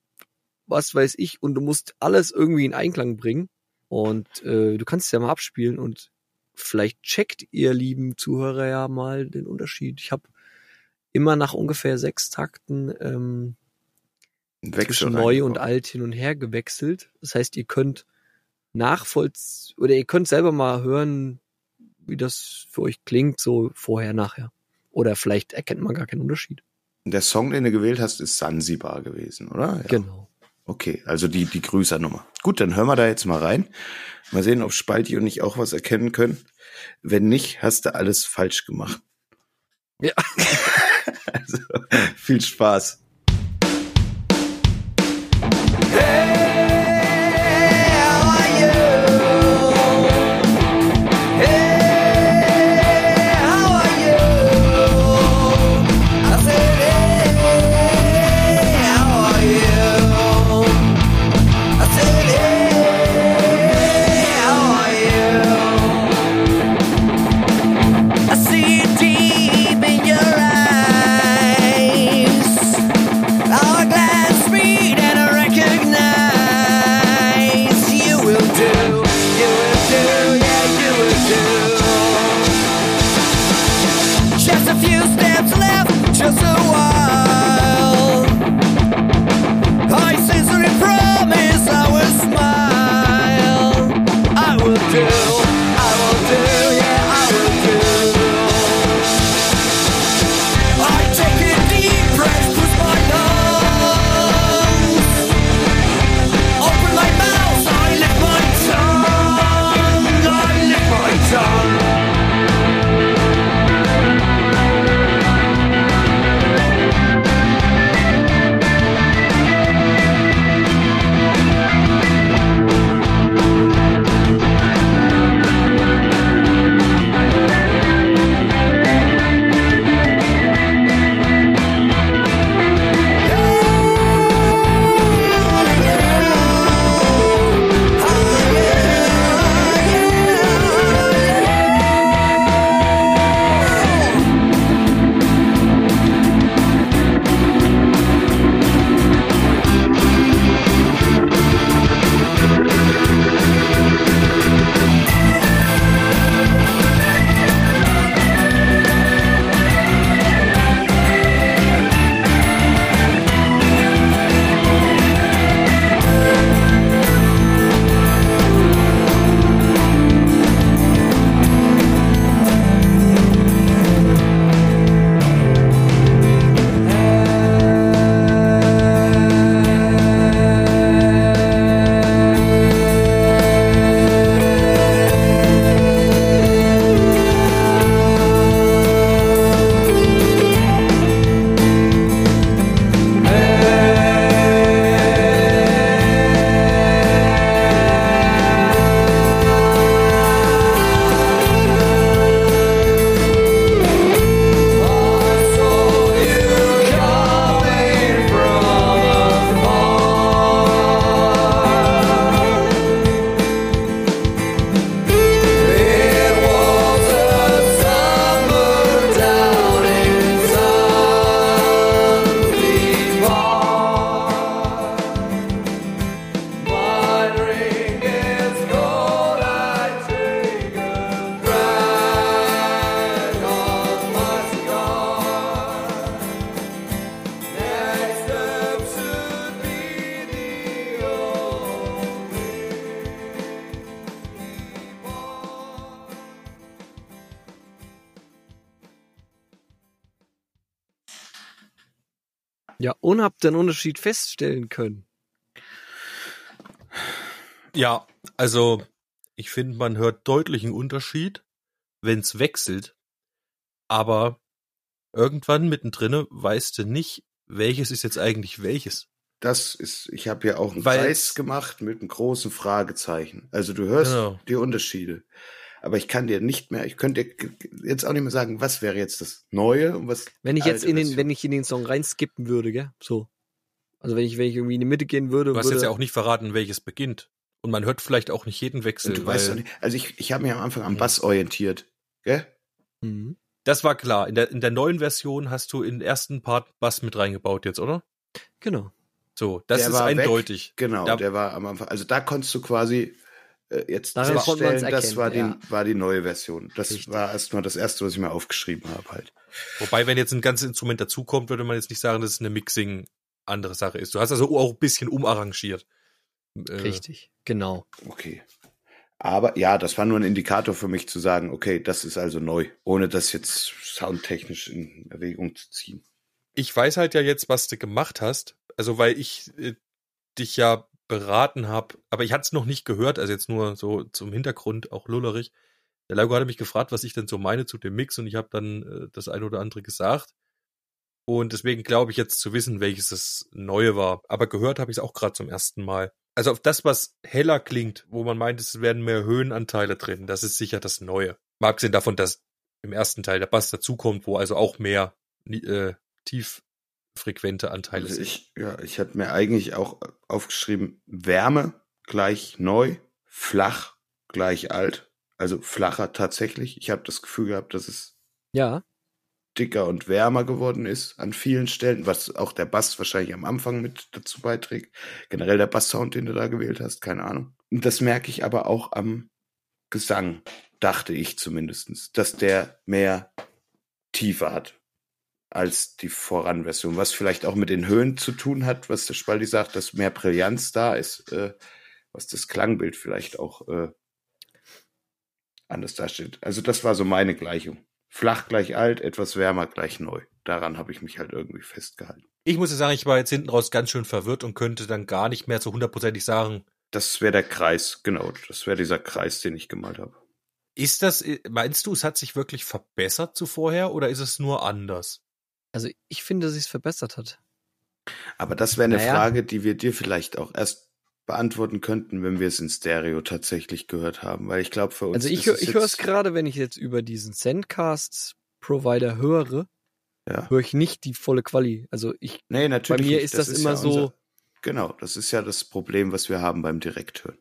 [SPEAKER 1] was weiß ich, und du musst alles irgendwie in Einklang bringen. Und äh, du kannst es ja mal abspielen und vielleicht checkt ihr lieben Zuhörer ja mal den Unterschied. Ich habe immer nach ungefähr sechs Takten ähm,
[SPEAKER 3] Wechsel
[SPEAKER 1] zwischen neu und alt hin und her gewechselt. Das heißt, ihr könnt nachvollziehen oder ihr könnt selber mal hören, wie das für euch klingt, so vorher, nachher. Oder vielleicht erkennt man gar keinen Unterschied.
[SPEAKER 3] Der Song, den du gewählt hast, ist Sansibar gewesen, oder? Ja.
[SPEAKER 1] Genau.
[SPEAKER 3] Okay, also die, die Grüßernummer. Gut, dann hören wir da jetzt mal rein. Mal sehen, ob Spalti und ich auch was erkennen können. Wenn nicht, hast du alles falsch gemacht.
[SPEAKER 1] Ja.
[SPEAKER 3] also, viel Spaß.
[SPEAKER 2] I
[SPEAKER 1] Ja, und habt den Unterschied feststellen können.
[SPEAKER 4] Ja, also ich finde, man hört deutlichen Unterschied, wenn es wechselt. Aber irgendwann mittendrin weißt du nicht, welches ist jetzt eigentlich welches.
[SPEAKER 3] Das ist, ich habe ja auch einen
[SPEAKER 4] Weil-
[SPEAKER 3] Kreis gemacht mit einem großen Fragezeichen. Also du hörst
[SPEAKER 4] Genau.
[SPEAKER 3] die Unterschiede. Aber ich kann dir nicht mehr, ich könnte dir jetzt auch nicht mehr sagen, was wäre jetzt das Neue und was.
[SPEAKER 1] Wenn ich jetzt in den, wenn ich in den Song reinskippen würde, gell? So. Also wenn ich, wenn ich irgendwie in die Mitte gehen würde,
[SPEAKER 4] Du hast
[SPEAKER 1] würde
[SPEAKER 4] jetzt ja auch nicht verraten, welches beginnt. Und man hört vielleicht auch nicht jeden Wechsel.
[SPEAKER 3] Und du
[SPEAKER 4] weil
[SPEAKER 3] weißt doch nicht, also ich, ich habe mich am Anfang am
[SPEAKER 4] Mhm.
[SPEAKER 3] Bass orientiert, gell?
[SPEAKER 1] Mhm.
[SPEAKER 4] Das war klar. In der, in der neuen Version hast du in den ersten Part Bass mit reingebaut jetzt, oder?
[SPEAKER 1] Genau.
[SPEAKER 4] So, das
[SPEAKER 3] Der
[SPEAKER 4] ist
[SPEAKER 3] war weg.
[SPEAKER 4] eindeutig.
[SPEAKER 3] Genau,
[SPEAKER 4] Da-
[SPEAKER 3] der war am Anfang. Also da konntest du quasi äh, jetzt
[SPEAKER 1] Daran
[SPEAKER 3] feststellen, das war die,
[SPEAKER 1] ja.
[SPEAKER 3] war die neue Version. Das
[SPEAKER 1] Richtig.
[SPEAKER 3] war erstmal das erste, was ich mir aufgeschrieben habe halt.
[SPEAKER 4] Wobei, wenn jetzt ein ganzes Instrument dazukommt, würde man jetzt nicht sagen, dass es eine Mixing andere Sache ist. Du hast also auch ein bisschen umarrangiert. Äh,
[SPEAKER 1] Richtig. Genau.
[SPEAKER 3] Okay. Aber ja, das war nur ein Indikator für mich zu sagen, okay, das ist also neu, ohne das jetzt soundtechnisch in Erwägung zu ziehen.
[SPEAKER 4] Ich weiß halt ja jetzt, was du gemacht hast. Also, weil ich äh, dich ja beraten habe, aber ich hatte es noch nicht gehört, also jetzt nur so zum Hintergrund, auch lullerig. Der Lago hatte mich gefragt, was ich denn so meine zu dem Mix und ich habe dann äh, das eine oder andere gesagt. Und deswegen glaube ich jetzt zu wissen, welches das Neue war. Aber gehört habe ich es auch gerade zum ersten Mal. Also auf das, was heller klingt, wo man meint, es werden mehr Höhenanteile drin, das ist sicher das Neue. Mal abgesehen davon, dass im ersten Teil der Bass dazukommt, wo also auch mehr äh, tieffrequente Anteile
[SPEAKER 3] Also
[SPEAKER 4] sind.
[SPEAKER 3] ich, ja, ich hatte mir eigentlich auch aufgeschrieben, Wärme gleich neu, flach gleich alt. Also flacher tatsächlich. Ich habe das Gefühl gehabt, dass es
[SPEAKER 1] Ja.
[SPEAKER 3] dicker und wärmer geworden ist an vielen Stellen, was auch der Bass wahrscheinlich am Anfang mit dazu beiträgt. Generell der Basssound, den du da gewählt hast, keine Ahnung. Und das merke ich aber auch am Gesang, dachte ich zumindestens, dass der mehr Tiefe hat als die Voranversion, was vielleicht auch mit den Höhen zu tun hat, was der Spaldi sagt, dass mehr Brillanz da ist, äh, was das Klangbild vielleicht auch äh, anders darstellt. Also das war so meine Gleichung. Flach gleich alt, etwas wärmer gleich neu. Daran habe ich mich halt irgendwie festgehalten.
[SPEAKER 4] Ich muss ja sagen, ich war jetzt hinten raus ganz schön verwirrt und könnte dann gar nicht mehr so hundertprozentig sagen,
[SPEAKER 3] Das wäre der Kreis, genau. Das wäre dieser Kreis, den ich gemalt habe.
[SPEAKER 4] ist das, meinst du, es hat sich wirklich verbessert zu vorher oder ist es nur anders?
[SPEAKER 1] Also ich finde, dass es verbessert hat.
[SPEAKER 3] Aber das wäre eine
[SPEAKER 1] Naja.
[SPEAKER 3] Frage, die wir dir vielleicht auch erst beantworten könnten, wenn wir es in Stereo tatsächlich gehört haben. Weil ich glaube, für uns
[SPEAKER 1] Also ich,
[SPEAKER 3] ist
[SPEAKER 1] hör, ich höre es gerade, wenn ich jetzt über diesen Sendcast-Provider höre,
[SPEAKER 3] Ja.
[SPEAKER 1] höre ich nicht die volle Quali. Also ich,
[SPEAKER 3] Nee, natürlich.
[SPEAKER 1] mir
[SPEAKER 3] nicht.
[SPEAKER 1] ist das immer
[SPEAKER 3] ja
[SPEAKER 1] so-
[SPEAKER 3] genau, das ist ja das Problem, was wir haben beim Direkthören.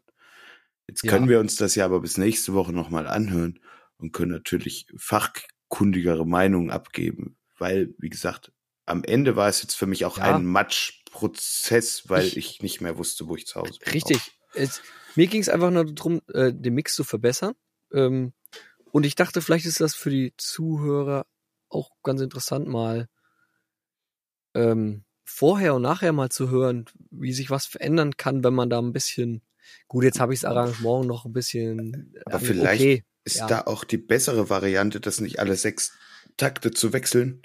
[SPEAKER 3] Jetzt
[SPEAKER 1] Ja.
[SPEAKER 3] können wir uns das ja aber bis nächste Woche nochmal anhören und können natürlich fachkundigere Meinungen abgeben. Weil, wie gesagt, am Ende war es jetzt für mich auch
[SPEAKER 1] Ja.
[SPEAKER 3] ein Matschprozess, weil
[SPEAKER 1] Ich-
[SPEAKER 3] ich, nicht mehr wusste, wo ich zu Hause bin.
[SPEAKER 1] richtig. Es, mir ging es einfach nur darum, äh, den Mix zu verbessern. Ähm, und ich dachte, vielleicht ist das für die Zuhörer auch ganz interessant, mal ähm, vorher und nachher mal zu hören, wie sich was verändern kann, wenn man da ein bisschen, gut, jetzt habe ich das Arrangement noch ein bisschen,
[SPEAKER 3] Aber
[SPEAKER 1] äh,
[SPEAKER 3] vielleicht
[SPEAKER 1] okay,
[SPEAKER 3] Ist
[SPEAKER 1] Ja.
[SPEAKER 3] da auch die bessere Variante, das nicht alle sechs Takte zu wechseln?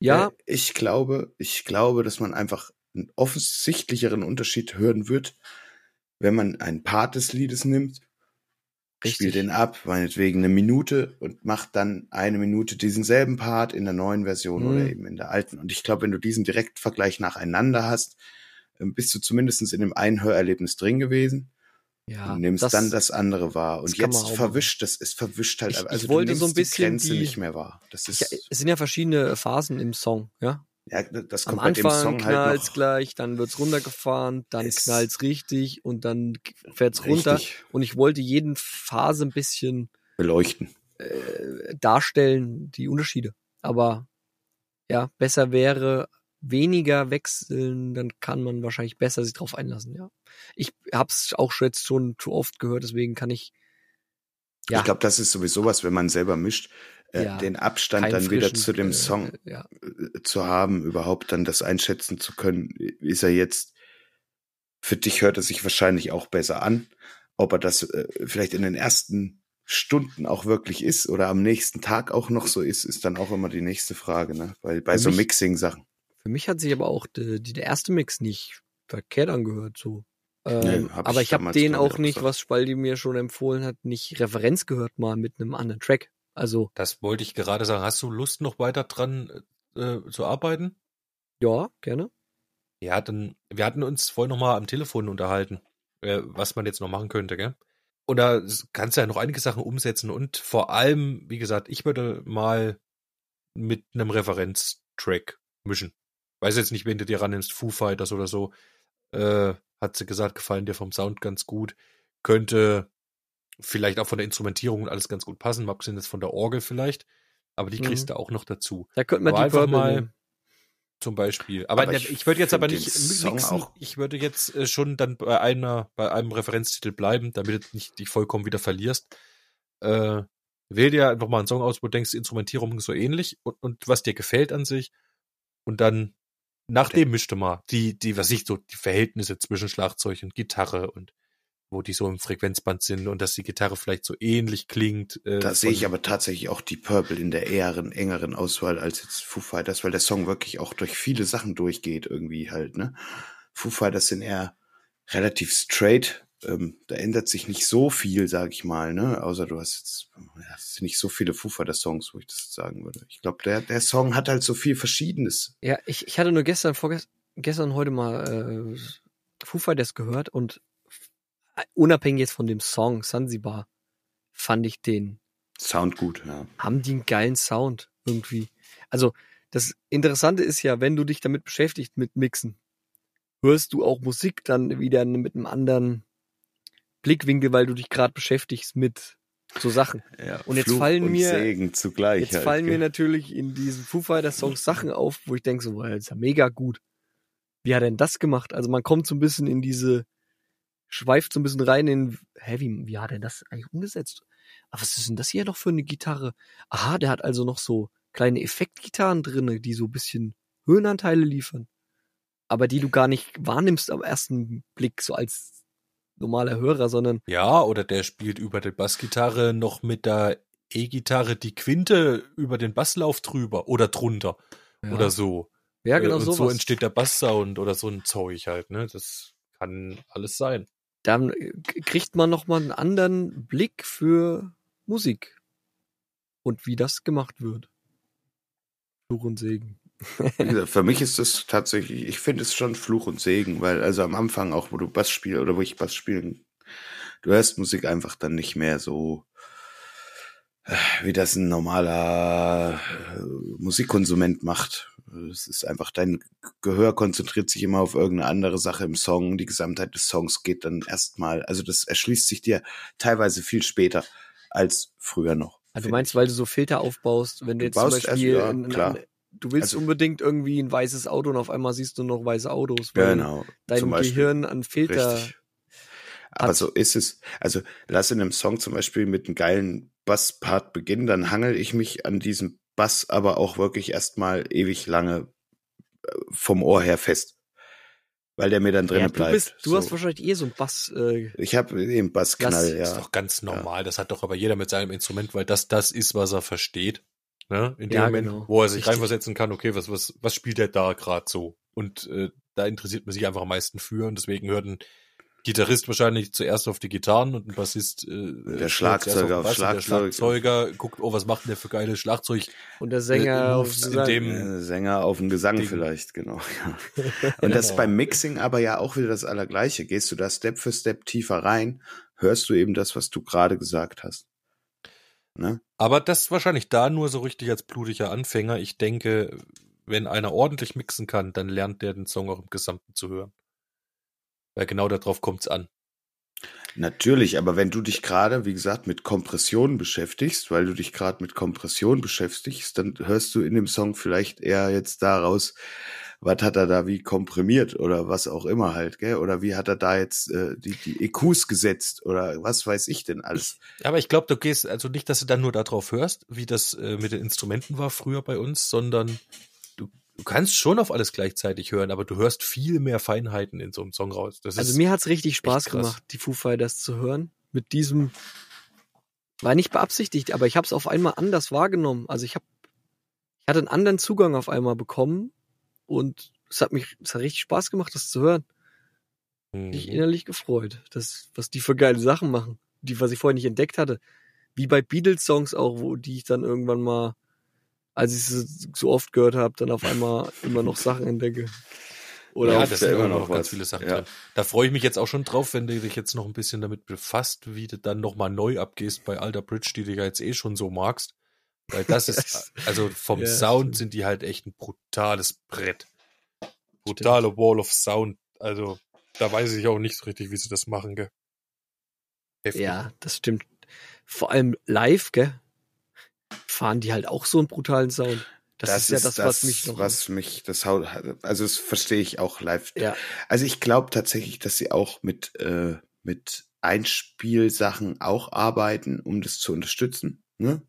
[SPEAKER 1] Ja,
[SPEAKER 3] Äh, Ich glaube, ich glaube, dass man einfach einen offensichtlicheren Unterschied hören wird, wenn man einen Part des Liedes nimmt,
[SPEAKER 1] Richtig.
[SPEAKER 3] spielt den ab, meinetwegen eine Minute und macht dann eine Minute diesen selben Part in der neuen Version
[SPEAKER 1] Mhm.
[SPEAKER 3] oder eben in der alten. Und ich glaube, wenn du diesen Direktvergleich nacheinander hast, ähm, bist du zumindest in dem einen Hörerlebnis drin gewesen
[SPEAKER 1] ja,
[SPEAKER 3] und nimmst dann das andere wahr. Und
[SPEAKER 1] das
[SPEAKER 3] jetzt verwischt das, es verwischt halt.
[SPEAKER 1] Ich- ich
[SPEAKER 3] also du
[SPEAKER 1] wollte so ein bisschen
[SPEAKER 3] die Grenze
[SPEAKER 1] die-
[SPEAKER 3] nicht mehr wahr. Das ist,
[SPEAKER 1] Ja, es sind ja verschiedene Phasen im Song, ja.
[SPEAKER 3] ja, das
[SPEAKER 1] Am
[SPEAKER 3] kommt bei dem
[SPEAKER 1] Anfang
[SPEAKER 3] Song halt noch.
[SPEAKER 1] gleich, dann wird's runtergefahren, dann
[SPEAKER 3] Es-
[SPEAKER 1] knallt's richtig und dann fährt's runter.
[SPEAKER 3] Richtig
[SPEAKER 1] Und ich wollte jeden Phase ein bisschen
[SPEAKER 3] beleuchten.
[SPEAKER 1] äh, darstellen, die Unterschiede. Aber ja, besser wäre weniger wechseln, dann kann man wahrscheinlich besser sich drauf einlassen, ja. Ich hab's auch schon jetzt schon zu oft gehört, deswegen kann ich ja
[SPEAKER 3] Ich glaube, das ist sowieso was, wenn man selber mischt, äh,
[SPEAKER 1] Ja,
[SPEAKER 3] den Abstand dann wieder zu dem
[SPEAKER 1] äh,
[SPEAKER 3] Song
[SPEAKER 1] ja.
[SPEAKER 3] äh, zu haben, überhaupt dann das einschätzen zu können. Ist er jetzt, für dich hört er sich wahrscheinlich auch besser an. Ob er das äh, vielleicht in den ersten Stunden auch wirklich ist oder am nächsten Tag auch noch so ist, ist dann auch immer die nächste Frage, ne? Weil bei
[SPEAKER 1] Für
[SPEAKER 3] so Mixing-Sachen.
[SPEAKER 1] Für mich hat sich aber auch die, die, der erste Mix nicht verkehrt angehört, so. Ähm,
[SPEAKER 3] Nee, hab
[SPEAKER 1] aber
[SPEAKER 3] ich
[SPEAKER 1] ich habe den auch
[SPEAKER 3] auch
[SPEAKER 1] nicht,
[SPEAKER 3] gesagt.
[SPEAKER 1] was Spaldi mir schon empfohlen hat, nicht Referenz gehört mal mit einem anderen Track. Also,
[SPEAKER 4] Das wollte ich gerade sagen. Hast du Lust, noch weiter dran äh, zu arbeiten?
[SPEAKER 1] ja, gerne.
[SPEAKER 4] Ja, dann, wir hatten uns vorhin noch mal am Telefon unterhalten, äh, was man jetzt noch machen könnte, gell? Und da kannst du ja noch einige Sachen umsetzen und vor allem, wie gesagt, ich würde mal mit einem Referenztrack mischen. Weiß jetzt nicht, wen du dir rannimmst, Foo Fighters oder so. Äh, hat sie gesagt, gefallen dir vom Sound ganz gut. Könnte vielleicht auch von der Instrumentierung und alles ganz gut passen, mal abgesehen jetzt von der Orgel vielleicht. Aber die kriegst
[SPEAKER 1] Mhm.
[SPEAKER 4] du auch noch dazu.
[SPEAKER 1] Da könnte man
[SPEAKER 4] Aber
[SPEAKER 1] die
[SPEAKER 4] einfach mal
[SPEAKER 1] nehmen.
[SPEAKER 4] zum Beispiel. Aber,
[SPEAKER 3] Aber ich
[SPEAKER 4] ich, würde jetzt aber nicht
[SPEAKER 3] Song
[SPEAKER 4] mixen.
[SPEAKER 3] auch-
[SPEAKER 4] Ich würde jetzt äh, schon dann bei einer, bei einem Referenztitel bleiben, damit du nicht dich vollkommen wieder verlierst. Äh, wähl dir einfach mal einen Song aus, wo du denkst, die Instrumentierung ist so ähnlich und, und was dir gefällt an sich. Und dann nach dem mischte mal die, die, was ich so, die Verhältnisse zwischen Schlagzeug und Gitarre und wo die so im Frequenzband sind und dass die Gitarre vielleicht so ähnlich klingt. Äh,
[SPEAKER 3] Da sehe ich aber tatsächlich auch die Purple in der eheren, engeren Auswahl als jetzt Foo Fighters, weil der Song wirklich auch durch viele Sachen durchgeht irgendwie halt, ne? Foo Fighters sind eher relativ straight. Ähm, da ändert sich nicht so viel, sag ich mal, ne? Außer du hast jetzt, sind nicht so viele Foo Fighters Songs, wo ich das sagen würde. Ich glaube, der, der Song hat halt so viel Verschiedenes.
[SPEAKER 1] Ja, ich, ich hatte nur gestern, vorgestern, gestern heute mal äh, Foo Fighters gehört und unabhängig jetzt von dem Song Sansibar fand ich den,
[SPEAKER 3] Sound gut, ja.
[SPEAKER 1] haben die einen geilen Sound irgendwie. Also das Interessante ist ja, wenn du dich damit beschäftigst mit Mixen, hörst du auch Musik dann wieder mit einem anderen Blickwinkel, weil du dich gerade beschäftigst mit so Sachen.
[SPEAKER 3] ja
[SPEAKER 1] Und jetzt
[SPEAKER 3] Fluch
[SPEAKER 1] fallen
[SPEAKER 3] und
[SPEAKER 1] mir-
[SPEAKER 3] Segen zugleich.
[SPEAKER 1] Jetzt
[SPEAKER 3] halt,
[SPEAKER 1] fallen mir
[SPEAKER 3] gell?
[SPEAKER 1] natürlich in diesen Foo Fighters Songs Sachen auf, wo ich denke so, boah, das ist ja mega gut. Wie hat er denn das gemacht? Also man kommt so ein bisschen in diese, schweift so ein bisschen rein in, hä, wie, wie hat er das eigentlich umgesetzt? Aber was ist denn das hier noch für eine Gitarre? Aha, der hat also noch so kleine Effektgitarren drinne, die so ein bisschen Höhenanteile liefern. Aber die du gar nicht wahrnimmst am ersten Blick, so als normaler Hörer, sondern
[SPEAKER 4] Ja, oder der spielt über die Bassgitarre noch mit der E-Gitarre die Quinte über den Basslauf drüber oder drunter
[SPEAKER 1] ja,
[SPEAKER 4] oder so.
[SPEAKER 1] ja genau
[SPEAKER 4] Äh, und so entsteht der Basssound oder so ein Zeug halt, ne? Das kann alles sein.
[SPEAKER 1] dann äh, kriegt man noch mal einen anderen Blick für Musik und wie das gemacht wird. Fluch und Segen.
[SPEAKER 3] Gesagt, Für mich ist das tatsächlich, ich finde es schon Fluch und Segen, weil also am Anfang auch, wo du Bass spielst oder wo ich Bass spielen, du hörst Musik einfach dann nicht mehr so, äh, wie das ein normaler äh, Musikkonsument macht. Es ist einfach, dein Gehör konzentriert sich immer auf irgendeine andere Sache im Song. Die Gesamtheit des Songs geht dann erstmal, also das erschließt sich dir teilweise viel später als früher noch.
[SPEAKER 1] Also du meinst, weil du so Filter aufbaust, wenn du
[SPEAKER 3] Du
[SPEAKER 1] jetzt zum
[SPEAKER 3] baust erst-
[SPEAKER 1] Beispiel
[SPEAKER 3] ja.
[SPEAKER 1] Du willst
[SPEAKER 3] Also-
[SPEAKER 1] unbedingt irgendwie ein weißes Auto und auf einmal siehst du noch weiße Autos, weil
[SPEAKER 3] Genau.
[SPEAKER 1] dein. Gehirn an Filter
[SPEAKER 3] Richtig. Aber
[SPEAKER 1] hat-
[SPEAKER 3] so ist es. Also lass in einem Song zum Beispiel mit einem geilen Basspart beginnen, dann hangel ich mich an diesem Bass aber auch wirklich erstmal ewig lange äh, vom Ohr her fest. Weil der mir dann drinnen
[SPEAKER 1] ja, du
[SPEAKER 3] bleibt.
[SPEAKER 1] bist, du
[SPEAKER 3] so.
[SPEAKER 1] hast wahrscheinlich eh so ein Bass. Äh,
[SPEAKER 3] ich habe eben Bassknall,
[SPEAKER 1] Lass-
[SPEAKER 4] Das ist
[SPEAKER 3] ja.
[SPEAKER 4] doch ganz normal. Das hat doch aber jeder mit seinem Instrument, weil das das ist, was er versteht. Ne? In dem
[SPEAKER 1] Ja,
[SPEAKER 4] Moment,
[SPEAKER 1] genau.
[SPEAKER 4] wo er sich
[SPEAKER 1] Richtig.
[SPEAKER 4] reinversetzen kann, okay, was, was, was spielt der da gerade so? Und äh, da interessiert man sich einfach am meisten für und deswegen hört ein Gitarrist wahrscheinlich zuerst auf die Gitarren und ein Bassist äh,
[SPEAKER 3] Der
[SPEAKER 4] zuerst
[SPEAKER 3] Schlagzeuger
[SPEAKER 4] auf
[SPEAKER 3] auf Schlagzeug.
[SPEAKER 4] Der Schlagzeuger guckt, oh, was macht denn der für geile Schlagzeug?
[SPEAKER 1] und der Sänger
[SPEAKER 4] Äh,
[SPEAKER 1] auf
[SPEAKER 4] dem-
[SPEAKER 3] Äh, Sänger auf dem Gesang
[SPEAKER 4] Ding.
[SPEAKER 3] vielleicht, genau. Ja. Und das
[SPEAKER 4] Genau.
[SPEAKER 3] beim Mixing aber ja auch wieder das Allergleiche. Gehst du da Step für Step tiefer rein, hörst du eben das, was du gerade gesagt hast. Ne?
[SPEAKER 4] Aber das wahrscheinlich da nur so richtig als blutiger Anfänger. Ich denke, wenn einer ordentlich mixen kann, dann lernt der den Song auch im Gesamten zu hören. Weil genau darauf kommt's an.
[SPEAKER 3] Natürlich, aber wenn du dich gerade, wie gesagt, mit Kompression beschäftigst, weil du dich gerade mit Kompression beschäftigst, dann hörst du in dem Song vielleicht eher jetzt daraus, was hat er da wie komprimiert oder was auch immer halt, gell? Oder wie hat er da jetzt äh, die, die EQs gesetzt oder was weiß ich denn alles.
[SPEAKER 4] Aber ich glaube, du gehst also nicht, dass du dann nur darauf hörst, wie das äh, mit den Instrumenten war früher bei uns, sondern du, du kannst schon auf alles gleichzeitig hören, aber du hörst viel mehr Feinheiten in so einem Song raus. Das
[SPEAKER 1] Also
[SPEAKER 4] ist,
[SPEAKER 1] mir hat's richtig Spaß gemacht, die Foo Fighters zu hören. Mit diesem war nicht beabsichtigt, aber ich habe es auf einmal anders wahrgenommen. Also ich habe ich hatte einen anderen Zugang auf einmal bekommen und es hat mich es hat richtig Spaß gemacht, das zu hören.
[SPEAKER 4] Mhm.
[SPEAKER 1] Mich innerlich gefreut, das was die für geile Sachen machen, die was ich vorher nicht entdeckt hatte. Wie bei Beatles Songs auch, wo die ich dann irgendwann mal als ich sie so oft gehört habe, dann auf einmal immer noch Sachen entdecke. Oder
[SPEAKER 4] ja, das sind
[SPEAKER 3] immer noch
[SPEAKER 4] noch ganz
[SPEAKER 3] was.
[SPEAKER 4] viele Sachen
[SPEAKER 3] Ja.
[SPEAKER 4] drin. Da freue ich mich jetzt auch schon drauf, wenn du dich jetzt noch ein bisschen damit befasst, wie du dann nochmal neu abgehst bei Alter Bridge, die du ja jetzt eh schon so magst. Weil das ist, also vom
[SPEAKER 1] Ja,
[SPEAKER 4] Sound
[SPEAKER 1] stimmt.
[SPEAKER 4] sind die halt echt ein brutales Brett. Brutale Wall of Sound. Also da weiß ich auch nicht so richtig, wie sie das machen, gell? Heftig.
[SPEAKER 1] Ja, das stimmt. Vor allem live, gell? Fahren die halt auch so einen brutalen Sound. Das, ist ja das, was mich noch.
[SPEAKER 3] was mich das haut, also das verstehe ich auch live.
[SPEAKER 1] ja,
[SPEAKER 3] Also ich glaube tatsächlich, dass sie auch mit äh, mit Einspielsachen auch arbeiten, um das zu unterstützen, ne?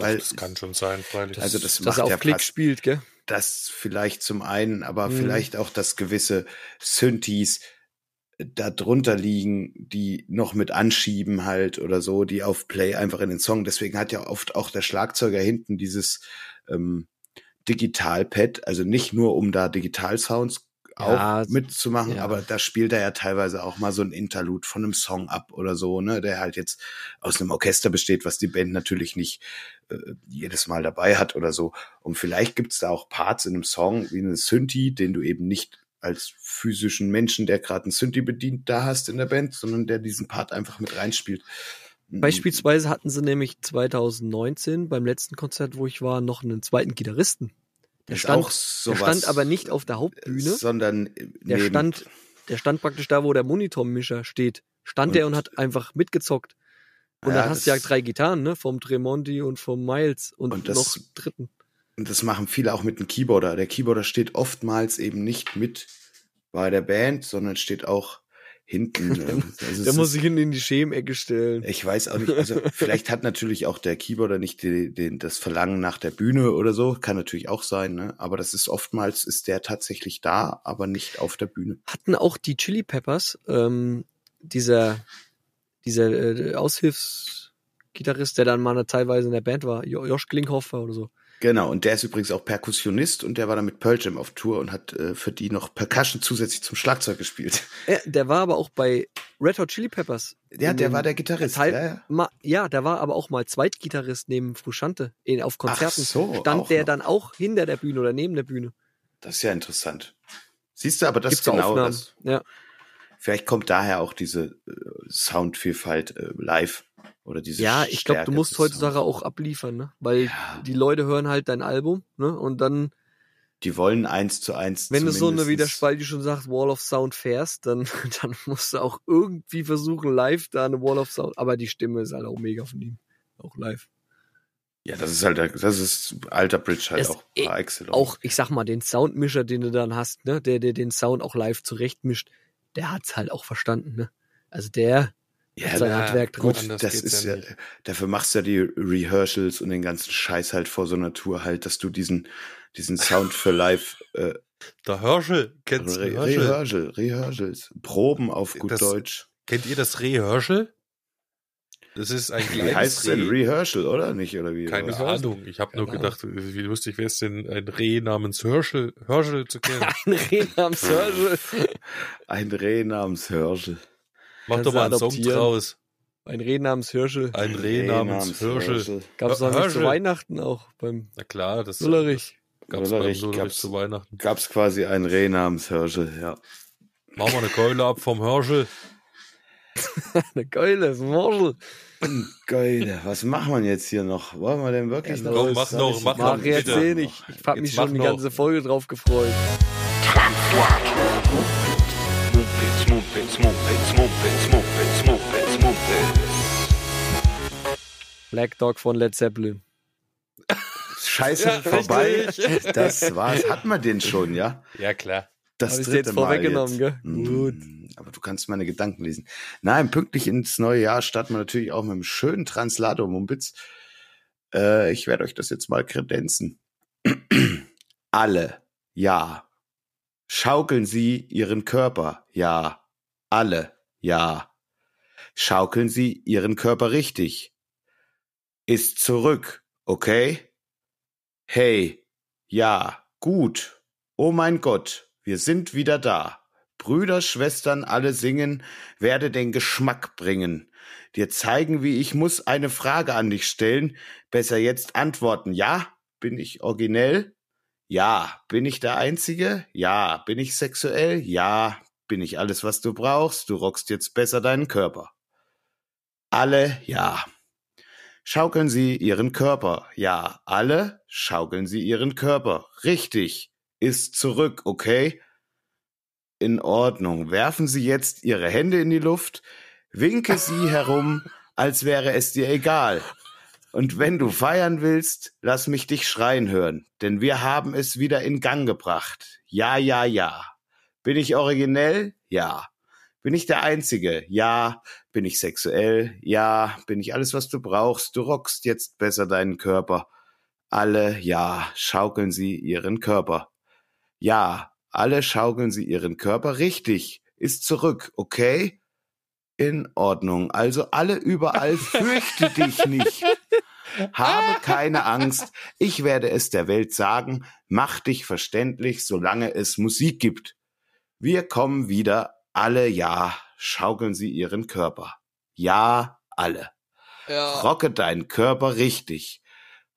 [SPEAKER 3] Weil
[SPEAKER 4] das kann schon sein, freilich.
[SPEAKER 3] Also das
[SPEAKER 1] dass
[SPEAKER 3] macht
[SPEAKER 1] er auf
[SPEAKER 3] ja
[SPEAKER 1] Klick
[SPEAKER 3] fast-
[SPEAKER 1] spielt, gell?
[SPEAKER 3] das vielleicht zum einen, aber
[SPEAKER 1] Mhm.
[SPEAKER 3] vielleicht auch, dass gewisse Synthes da drunter liegen, die noch mit anschieben halt oder so, die auf Play einfach in den Song. Deswegen hat ja oft auch der Schlagzeuger hinten dieses ähm, Digitalpad, also nicht nur um da Digitalsounds
[SPEAKER 1] Ja,
[SPEAKER 3] auch mitzumachen,
[SPEAKER 1] ja.
[SPEAKER 3] aber da spielt er ja teilweise auch mal so ein Interlude von einem Song ab oder so, ne, der halt jetzt aus einem Orchester besteht, was die Band natürlich nicht äh, jedes Mal dabei hat oder so. Und vielleicht gibt's da auch Parts in einem Song wie eine Synthi, den du eben nicht als physischen Menschen, der gerade einen Synthi bedient, da hast in der Band, sondern der diesen Part einfach mit reinspielt.
[SPEAKER 1] Beispielsweise hatten sie nämlich 2019 beim letzten Konzert, wo ich war, noch einen zweiten Gitarristen. Der stand, der stand aber nicht auf der Hauptbühne.
[SPEAKER 3] sondern
[SPEAKER 1] Der
[SPEAKER 3] neben-
[SPEAKER 1] stand, der stand praktisch da, wo der Monitormischer steht. Stand
[SPEAKER 3] Und-
[SPEAKER 1] der und hat einfach mitgezockt. Und
[SPEAKER 3] Ja,
[SPEAKER 1] dann hast du ja drei Gitarren, ne? Vom Tremonti und vom Miles und,
[SPEAKER 3] Und das-
[SPEAKER 1] noch dritten.
[SPEAKER 3] Und das machen viele auch mit einem Keyboarder. Der Keyboarder steht oftmals eben nicht mit bei der Band, sondern steht auch hinten. Also
[SPEAKER 1] Der muss sich hinten in die Schemecke stellen.
[SPEAKER 3] Ich weiß auch nicht, also vielleicht hat natürlich auch der Keyboarder nicht die, den, das Verlangen nach der Bühne oder so, kann natürlich auch sein, ne? aber das ist oftmals, ist der tatsächlich da, aber nicht auf der Bühne.
[SPEAKER 1] Hatten auch die Chili Peppers, ähm, dieser, dieser äh, Aushilfsgitarrist, der dann mal teilweise in der Band war, Jo- Josh Klinghoffer oder so.
[SPEAKER 3] Genau, und der ist übrigens auch Perkussionist und der war dann mit Pearl Jam auf Tour und hat äh, für die noch Percussion zusätzlich zum Schlagzeug gespielt.
[SPEAKER 1] Äh, der war aber auch bei Red Hot Chili Peppers.
[SPEAKER 3] Ja, der war der Gitarrist.
[SPEAKER 1] Teil,
[SPEAKER 3] ja, ja.
[SPEAKER 1] Ma, ja, der war aber auch mal Zweitgitarrist neben Frusciante in, auf Konzerten.
[SPEAKER 3] Ach so,
[SPEAKER 1] Stand der
[SPEAKER 3] noch.
[SPEAKER 1] dann auch hinter der Bühne oder neben der Bühne.
[SPEAKER 3] Das ist ja interessant. Siehst du, aber das
[SPEAKER 1] Gibt's
[SPEAKER 3] ist genau
[SPEAKER 1] Aufnahmen.
[SPEAKER 3] das.
[SPEAKER 1] Ja.
[SPEAKER 3] Vielleicht kommt daher auch diese äh, Soundvielfalt äh, live oder diese
[SPEAKER 1] Ja, ich glaube, du musst heutzutage
[SPEAKER 3] Sounds.
[SPEAKER 1] auch abliefern, ne? Weil
[SPEAKER 3] Ja.
[SPEAKER 1] die Leute hören halt dein Album, ne? Und dann,
[SPEAKER 3] Die wollen eins zu eins.
[SPEAKER 1] wenn du so eine, wie der Spalti schon sagt, Wall of Sound fährst, dann, dann musst du auch irgendwie versuchen, live da eine Wall of Sound. Aber die Stimme ist halt auch mega von ihm. Auch live.
[SPEAKER 3] Ja, das ist halt, das ist alter Bridge halt
[SPEAKER 1] Es-
[SPEAKER 3] auch par excellence.
[SPEAKER 1] Auch, ich sag mal, den Soundmischer, den du dann hast, ne? Der, der den Sound auch live zurechtmischt, der hat's halt auch verstanden, ne? Also der
[SPEAKER 3] ja,
[SPEAKER 1] hat sein
[SPEAKER 4] na,
[SPEAKER 1] Handwerk
[SPEAKER 3] gut, das ist
[SPEAKER 4] ja
[SPEAKER 3] ja,
[SPEAKER 4] nicht.
[SPEAKER 3] dafür machst du ja die Rehearsals und den ganzen Scheiß halt vor so einer Tour halt, dass du diesen, diesen Sound für live, äh,
[SPEAKER 4] Der Herschel, kennst du
[SPEAKER 3] Re
[SPEAKER 4] Herschel?
[SPEAKER 3] Rehearsal, Rehearsals, Proben auf gut
[SPEAKER 4] Das-
[SPEAKER 3] Deutsch.
[SPEAKER 4] Kennt ihr das Reh-Herschel? Das ist ein
[SPEAKER 3] Wie heißt es denn?
[SPEAKER 4] Reh.
[SPEAKER 3] Rehearsal, oder nicht? Oder wie?
[SPEAKER 4] Keine
[SPEAKER 3] was?
[SPEAKER 4] Ahnung. Ich habe nur gedacht, wie lustig wäre es denn, ein Reh namens Herschel, Herschel zu kennen.
[SPEAKER 1] Ein Reh namens Herschel.
[SPEAKER 3] Ein Reh namens Herschel.
[SPEAKER 4] Mach
[SPEAKER 1] Kannst
[SPEAKER 4] doch mal einen Song draus.
[SPEAKER 1] Ein Reh namens Hirschel.
[SPEAKER 4] Ein Reh namens Herschel.
[SPEAKER 1] Gab's
[SPEAKER 4] Hör-
[SPEAKER 1] noch nicht zu. Weihnachten auch beim
[SPEAKER 4] Na klar, das
[SPEAKER 1] Lullerich.
[SPEAKER 4] gab's beim
[SPEAKER 3] Lullerich
[SPEAKER 4] Lullerich
[SPEAKER 3] gab's.
[SPEAKER 4] zu Weihnachten.
[SPEAKER 3] Gab's quasi ein Reh namens Herschel, ja.
[SPEAKER 4] Machen wir eine Keule ab vom Herschel.
[SPEAKER 1] Eine ist ein Marshall.
[SPEAKER 3] Geil. Was machen wir jetzt hier noch? Wollen wir denn wirklich
[SPEAKER 1] Ja,
[SPEAKER 3] noch?
[SPEAKER 4] komm,
[SPEAKER 3] was
[SPEAKER 4] mach noch,
[SPEAKER 3] ich-
[SPEAKER 4] mach
[SPEAKER 1] Mach
[SPEAKER 4] noch,
[SPEAKER 1] jetzt
[SPEAKER 4] bitte.
[SPEAKER 1] eh nicht. Ich hab
[SPEAKER 4] Jetzt
[SPEAKER 1] mich
[SPEAKER 4] mach
[SPEAKER 1] schon die
[SPEAKER 4] noch.
[SPEAKER 1] ganze Folge drauf gefreut.
[SPEAKER 5] Mumpitz, Mumpitz, Mumpitz, Mumpitz, Mumpitz, Mumpitz, Mumpitz.
[SPEAKER 1] Black Dog von Led Zeppelin.
[SPEAKER 3] Scheiße,
[SPEAKER 4] Ja,
[SPEAKER 3] vorbei.
[SPEAKER 4] richtig.
[SPEAKER 3] Das war's. Hat man den schon, ja?
[SPEAKER 4] Ja, klar.
[SPEAKER 3] Das
[SPEAKER 1] Hab
[SPEAKER 3] dritte
[SPEAKER 1] jetzt
[SPEAKER 3] Mal
[SPEAKER 1] vorweggenommen,
[SPEAKER 3] jetzt.
[SPEAKER 1] gell? Gut.
[SPEAKER 3] Aber du kannst meine Gedanken lesen. Nein, pünktlich ins neue Jahr starten wir natürlich auch mit einem schönen Translator Mumpitz. Äh, ich werde euch das jetzt mal kredenzen. Alle, ja. Schaukeln Sie Ihren Körper, ja. Alle, ja. Schaukeln Sie Ihren Körper richtig. Ist zurück, okay? Hey, ja, gut. Oh mein Gott, wir sind wieder da. Brüder, Schwestern, alle singen, werde den Geschmack bringen. Dir zeigen, wie ich muss eine Frage an dich stellen. Besser jetzt antworten. Ja? Bin ich originell? Ja. Bin ich der Einzige? Ja. Bin ich sexuell? Ja. Bin ich alles, was du brauchst? Du rockst jetzt besser deinen Körper. Alle? Ja. Schaukeln Sie Ihren Körper? Ja. Alle? Schaukeln Sie Ihren Körper? Richtig. Ist zurück, okay? In Ordnung. Werfen Sie jetzt Ihre Hände in die Luft, winke sie herum, als wäre es dir egal. Und wenn du feiern willst, lass mich dich schreien hören, denn wir haben es wieder in Gang gebracht. Ja, ja, ja. Bin ich originell? Ja. Bin ich der Einzige? Ja. Bin ich sexuell? Ja. Bin ich alles, was du brauchst? Du rockst jetzt besser deinen Körper. Alle, ja, schaukeln sie ihren Körper. Ja, alle schaukeln sie ihren Körper richtig. Ist zurück, okay? In Ordnung. Also alle überall fürchte dich nicht. Habe keine Angst. Ich werde es der Welt sagen. Mach dich verständlich, solange es Musik gibt. Wir kommen wieder. Alle ja. Schaukeln sie ihren Körper. Ja, alle.
[SPEAKER 1] Ja.
[SPEAKER 3] Rocke deinen Körper richtig.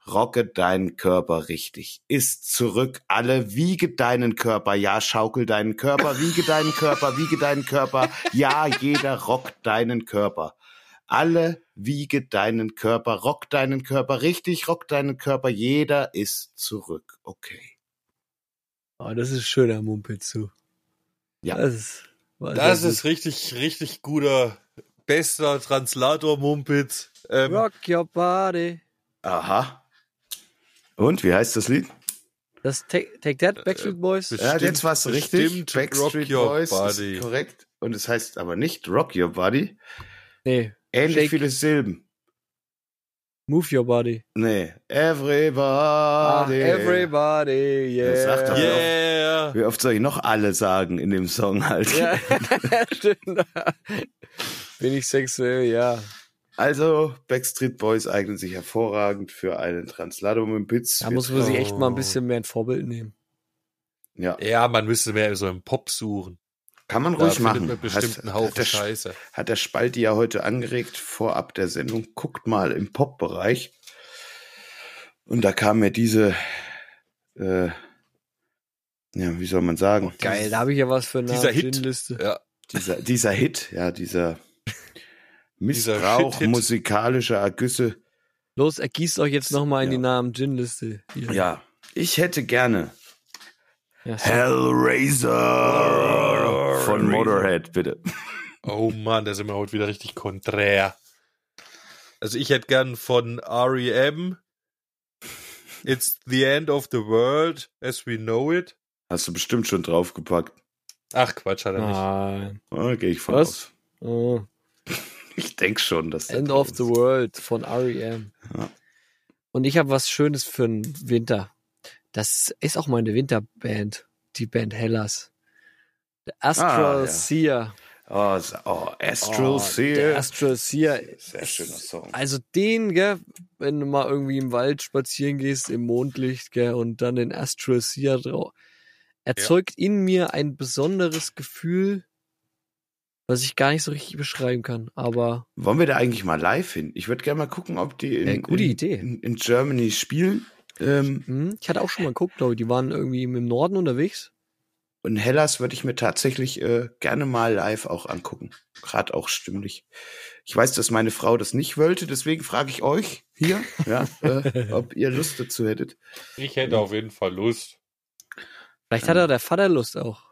[SPEAKER 3] Rocke deinen Körper richtig. Ist zurück. Alle wiege deinen Körper. Ja, schaukel deinen Körper. Wiege deinen Körper. Wiege deinen Körper. Ja, jeder rockt deinen Körper. Alle wiege deinen Körper. Rock deinen Körper richtig. Rock deinen Körper. Jeder ist zurück. Okay.
[SPEAKER 1] Oh, das ist schöner Mumpitzu.
[SPEAKER 3] Ja.
[SPEAKER 1] Das ist,
[SPEAKER 4] Das ist richtig, richtig guter, bester Translator-Mumpitz.
[SPEAKER 1] gut.
[SPEAKER 4] Ähm,
[SPEAKER 1] Rock your body.
[SPEAKER 3] Aha. Und wie heißt das Lied?
[SPEAKER 1] Das Take, Take That, Backstreet Boys.
[SPEAKER 4] Bestimmt-
[SPEAKER 3] Ja, jetzt war's richtig.
[SPEAKER 4] bestimmt
[SPEAKER 3] Backstreet
[SPEAKER 4] Rock Your
[SPEAKER 3] Boys
[SPEAKER 4] Body.
[SPEAKER 3] ist korrekt. Und es heißt aber nicht Rock Your Body.
[SPEAKER 1] Nee,
[SPEAKER 3] Ähnlich
[SPEAKER 1] Shake.
[SPEAKER 3] viele Silben.
[SPEAKER 1] Move your body.
[SPEAKER 3] Nee. Everybody.
[SPEAKER 1] Ah, everybody, yeah.
[SPEAKER 3] Das sagt doch-
[SPEAKER 4] yeah.
[SPEAKER 3] Wie oft soll ich noch alle sagen in dem Song halt?
[SPEAKER 1] Ja, stimmt. Bin ich sexuell, ja.
[SPEAKER 3] Also, Backstreet Boys eignen sich hervorragend für einen Transladum im Bits.
[SPEAKER 1] Da muss man sich echt mal ein
[SPEAKER 4] Oh.
[SPEAKER 1] bisschen mehr ein Vorbild nehmen.
[SPEAKER 3] Ja,
[SPEAKER 4] Ja, man müsste mehr so im Pop suchen.
[SPEAKER 3] kann man
[SPEAKER 4] Da
[SPEAKER 3] ruhig machen.
[SPEAKER 4] man bestimmt
[SPEAKER 3] hat,
[SPEAKER 4] Haufen
[SPEAKER 3] hat, der,
[SPEAKER 4] Scheiße.
[SPEAKER 3] hat der Spalti ja heute angeregt, vorab der Sendung. Guckt mal im Pop-Bereich. Und da kam mir diese, äh, ja, wie soll man sagen?
[SPEAKER 1] Geil, da habe ich ja was für eine
[SPEAKER 4] Dieser Hit. Ja.
[SPEAKER 3] Dieser, dieser Hit, ja, Dieser Missbrauch musikalischer Ergüsse.
[SPEAKER 1] Los, ergießt euch jetzt nochmal in
[SPEAKER 3] Ja.
[SPEAKER 1] die Namen Gin-Liste. Hier.
[SPEAKER 3] Ja, ich hätte gerne
[SPEAKER 1] Ja.
[SPEAKER 3] Hellraiser von Motorhead, bitte.
[SPEAKER 4] Oh Mann, da sind wir heute wieder richtig konträr. Also ich hätte gern von R.E.M. It's the end of the world as we know it.
[SPEAKER 3] Hast du bestimmt schon draufgepackt.
[SPEAKER 4] Ach Quatsch, hat er nicht.
[SPEAKER 1] Nein.
[SPEAKER 3] Oh, gehe ich von
[SPEAKER 1] Was?
[SPEAKER 3] aus.
[SPEAKER 1] Oh.
[SPEAKER 3] Ich denk schon, dass
[SPEAKER 1] End of the. World von R.E.M.
[SPEAKER 3] Ja.
[SPEAKER 1] Und ich habe was Schönes für den Winter. Das ist auch meine Winterband, die Band Hellas. Der Astral
[SPEAKER 3] Ah, ja.
[SPEAKER 1] Seer.
[SPEAKER 3] Oh, oh Astral
[SPEAKER 1] Oh,
[SPEAKER 3] Seer.
[SPEAKER 1] Astral Seer.
[SPEAKER 3] Sehr schöner Song.
[SPEAKER 1] Also den, gell, wenn du mal irgendwie im Wald spazieren gehst, im Mondlicht, gell, und dann den Astral Seer drauf, erzeugt in mir ein besonderes Gefühl, was ich gar nicht so richtig beschreiben kann. Aber
[SPEAKER 3] Wollen wir da eigentlich mal live hin? Ich würde gerne mal gucken, ob die in,
[SPEAKER 1] Ja, gute
[SPEAKER 3] in,
[SPEAKER 1] Idee.
[SPEAKER 3] In, in Germany spielen. Ähm,
[SPEAKER 1] hm, ich hatte auch schon mal geguckt, glaube ich, die waren irgendwie im Norden unterwegs.
[SPEAKER 3] und Hellas würde ich mir tatsächlich äh, gerne mal live auch angucken. Gerade auch stimmlich. Ich weiß, dass meine Frau das nicht wollte, deswegen frage ich euch hier, ja, äh, ob ihr Lust dazu hättet.
[SPEAKER 4] Ich hätte auf jeden Fall Lust.
[SPEAKER 1] Vielleicht hat er der Vater Lust auch.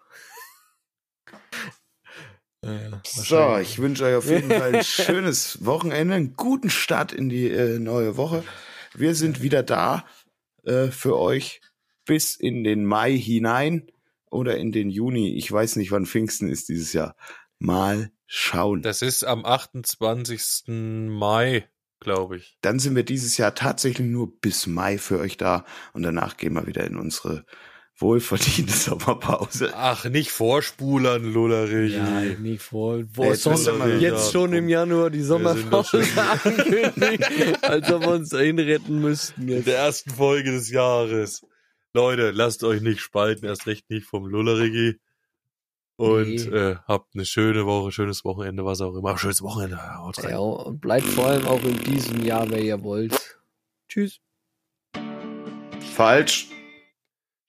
[SPEAKER 1] Ja,
[SPEAKER 3] So, ich wünsche euch auf jeden Fall ein schönes Wochenende, einen guten Start in die äh, neue Woche. Wir sind wieder da äh, für euch bis in den Mai hinein oder in den Juni. Ich weiß nicht, wann Pfingsten ist dieses Jahr. Mal schauen.
[SPEAKER 4] Das ist am 28. Mai, glaube ich.
[SPEAKER 3] Dann sind wir dieses Jahr tatsächlich nur bis Mai für euch da und danach gehen wir wieder in unsere wohlverdiente Sommerpause.
[SPEAKER 4] Ach, nicht vorspulern, Lullerich.
[SPEAKER 1] Ja, nie vor. Wo
[SPEAKER 3] jetzt
[SPEAKER 1] Sommer, jetzt schon im Januar die Sommerpause angekündigt, als ob wir uns dahin retten müssten
[SPEAKER 4] In
[SPEAKER 1] jetzt.
[SPEAKER 4] der ersten Folge des Jahres. Leute, lasst euch nicht spalten, erst recht nicht vom Lullerigi. Und
[SPEAKER 1] Nee.
[SPEAKER 4] äh, habt eine schöne Woche, schönes Wochenende, was auch immer. Schönes Wochenende. Haut rein.
[SPEAKER 1] Ja, und bleibt vor allem auch in diesem Jahr, wer ihr wollt. Tschüss.
[SPEAKER 3] Falsch.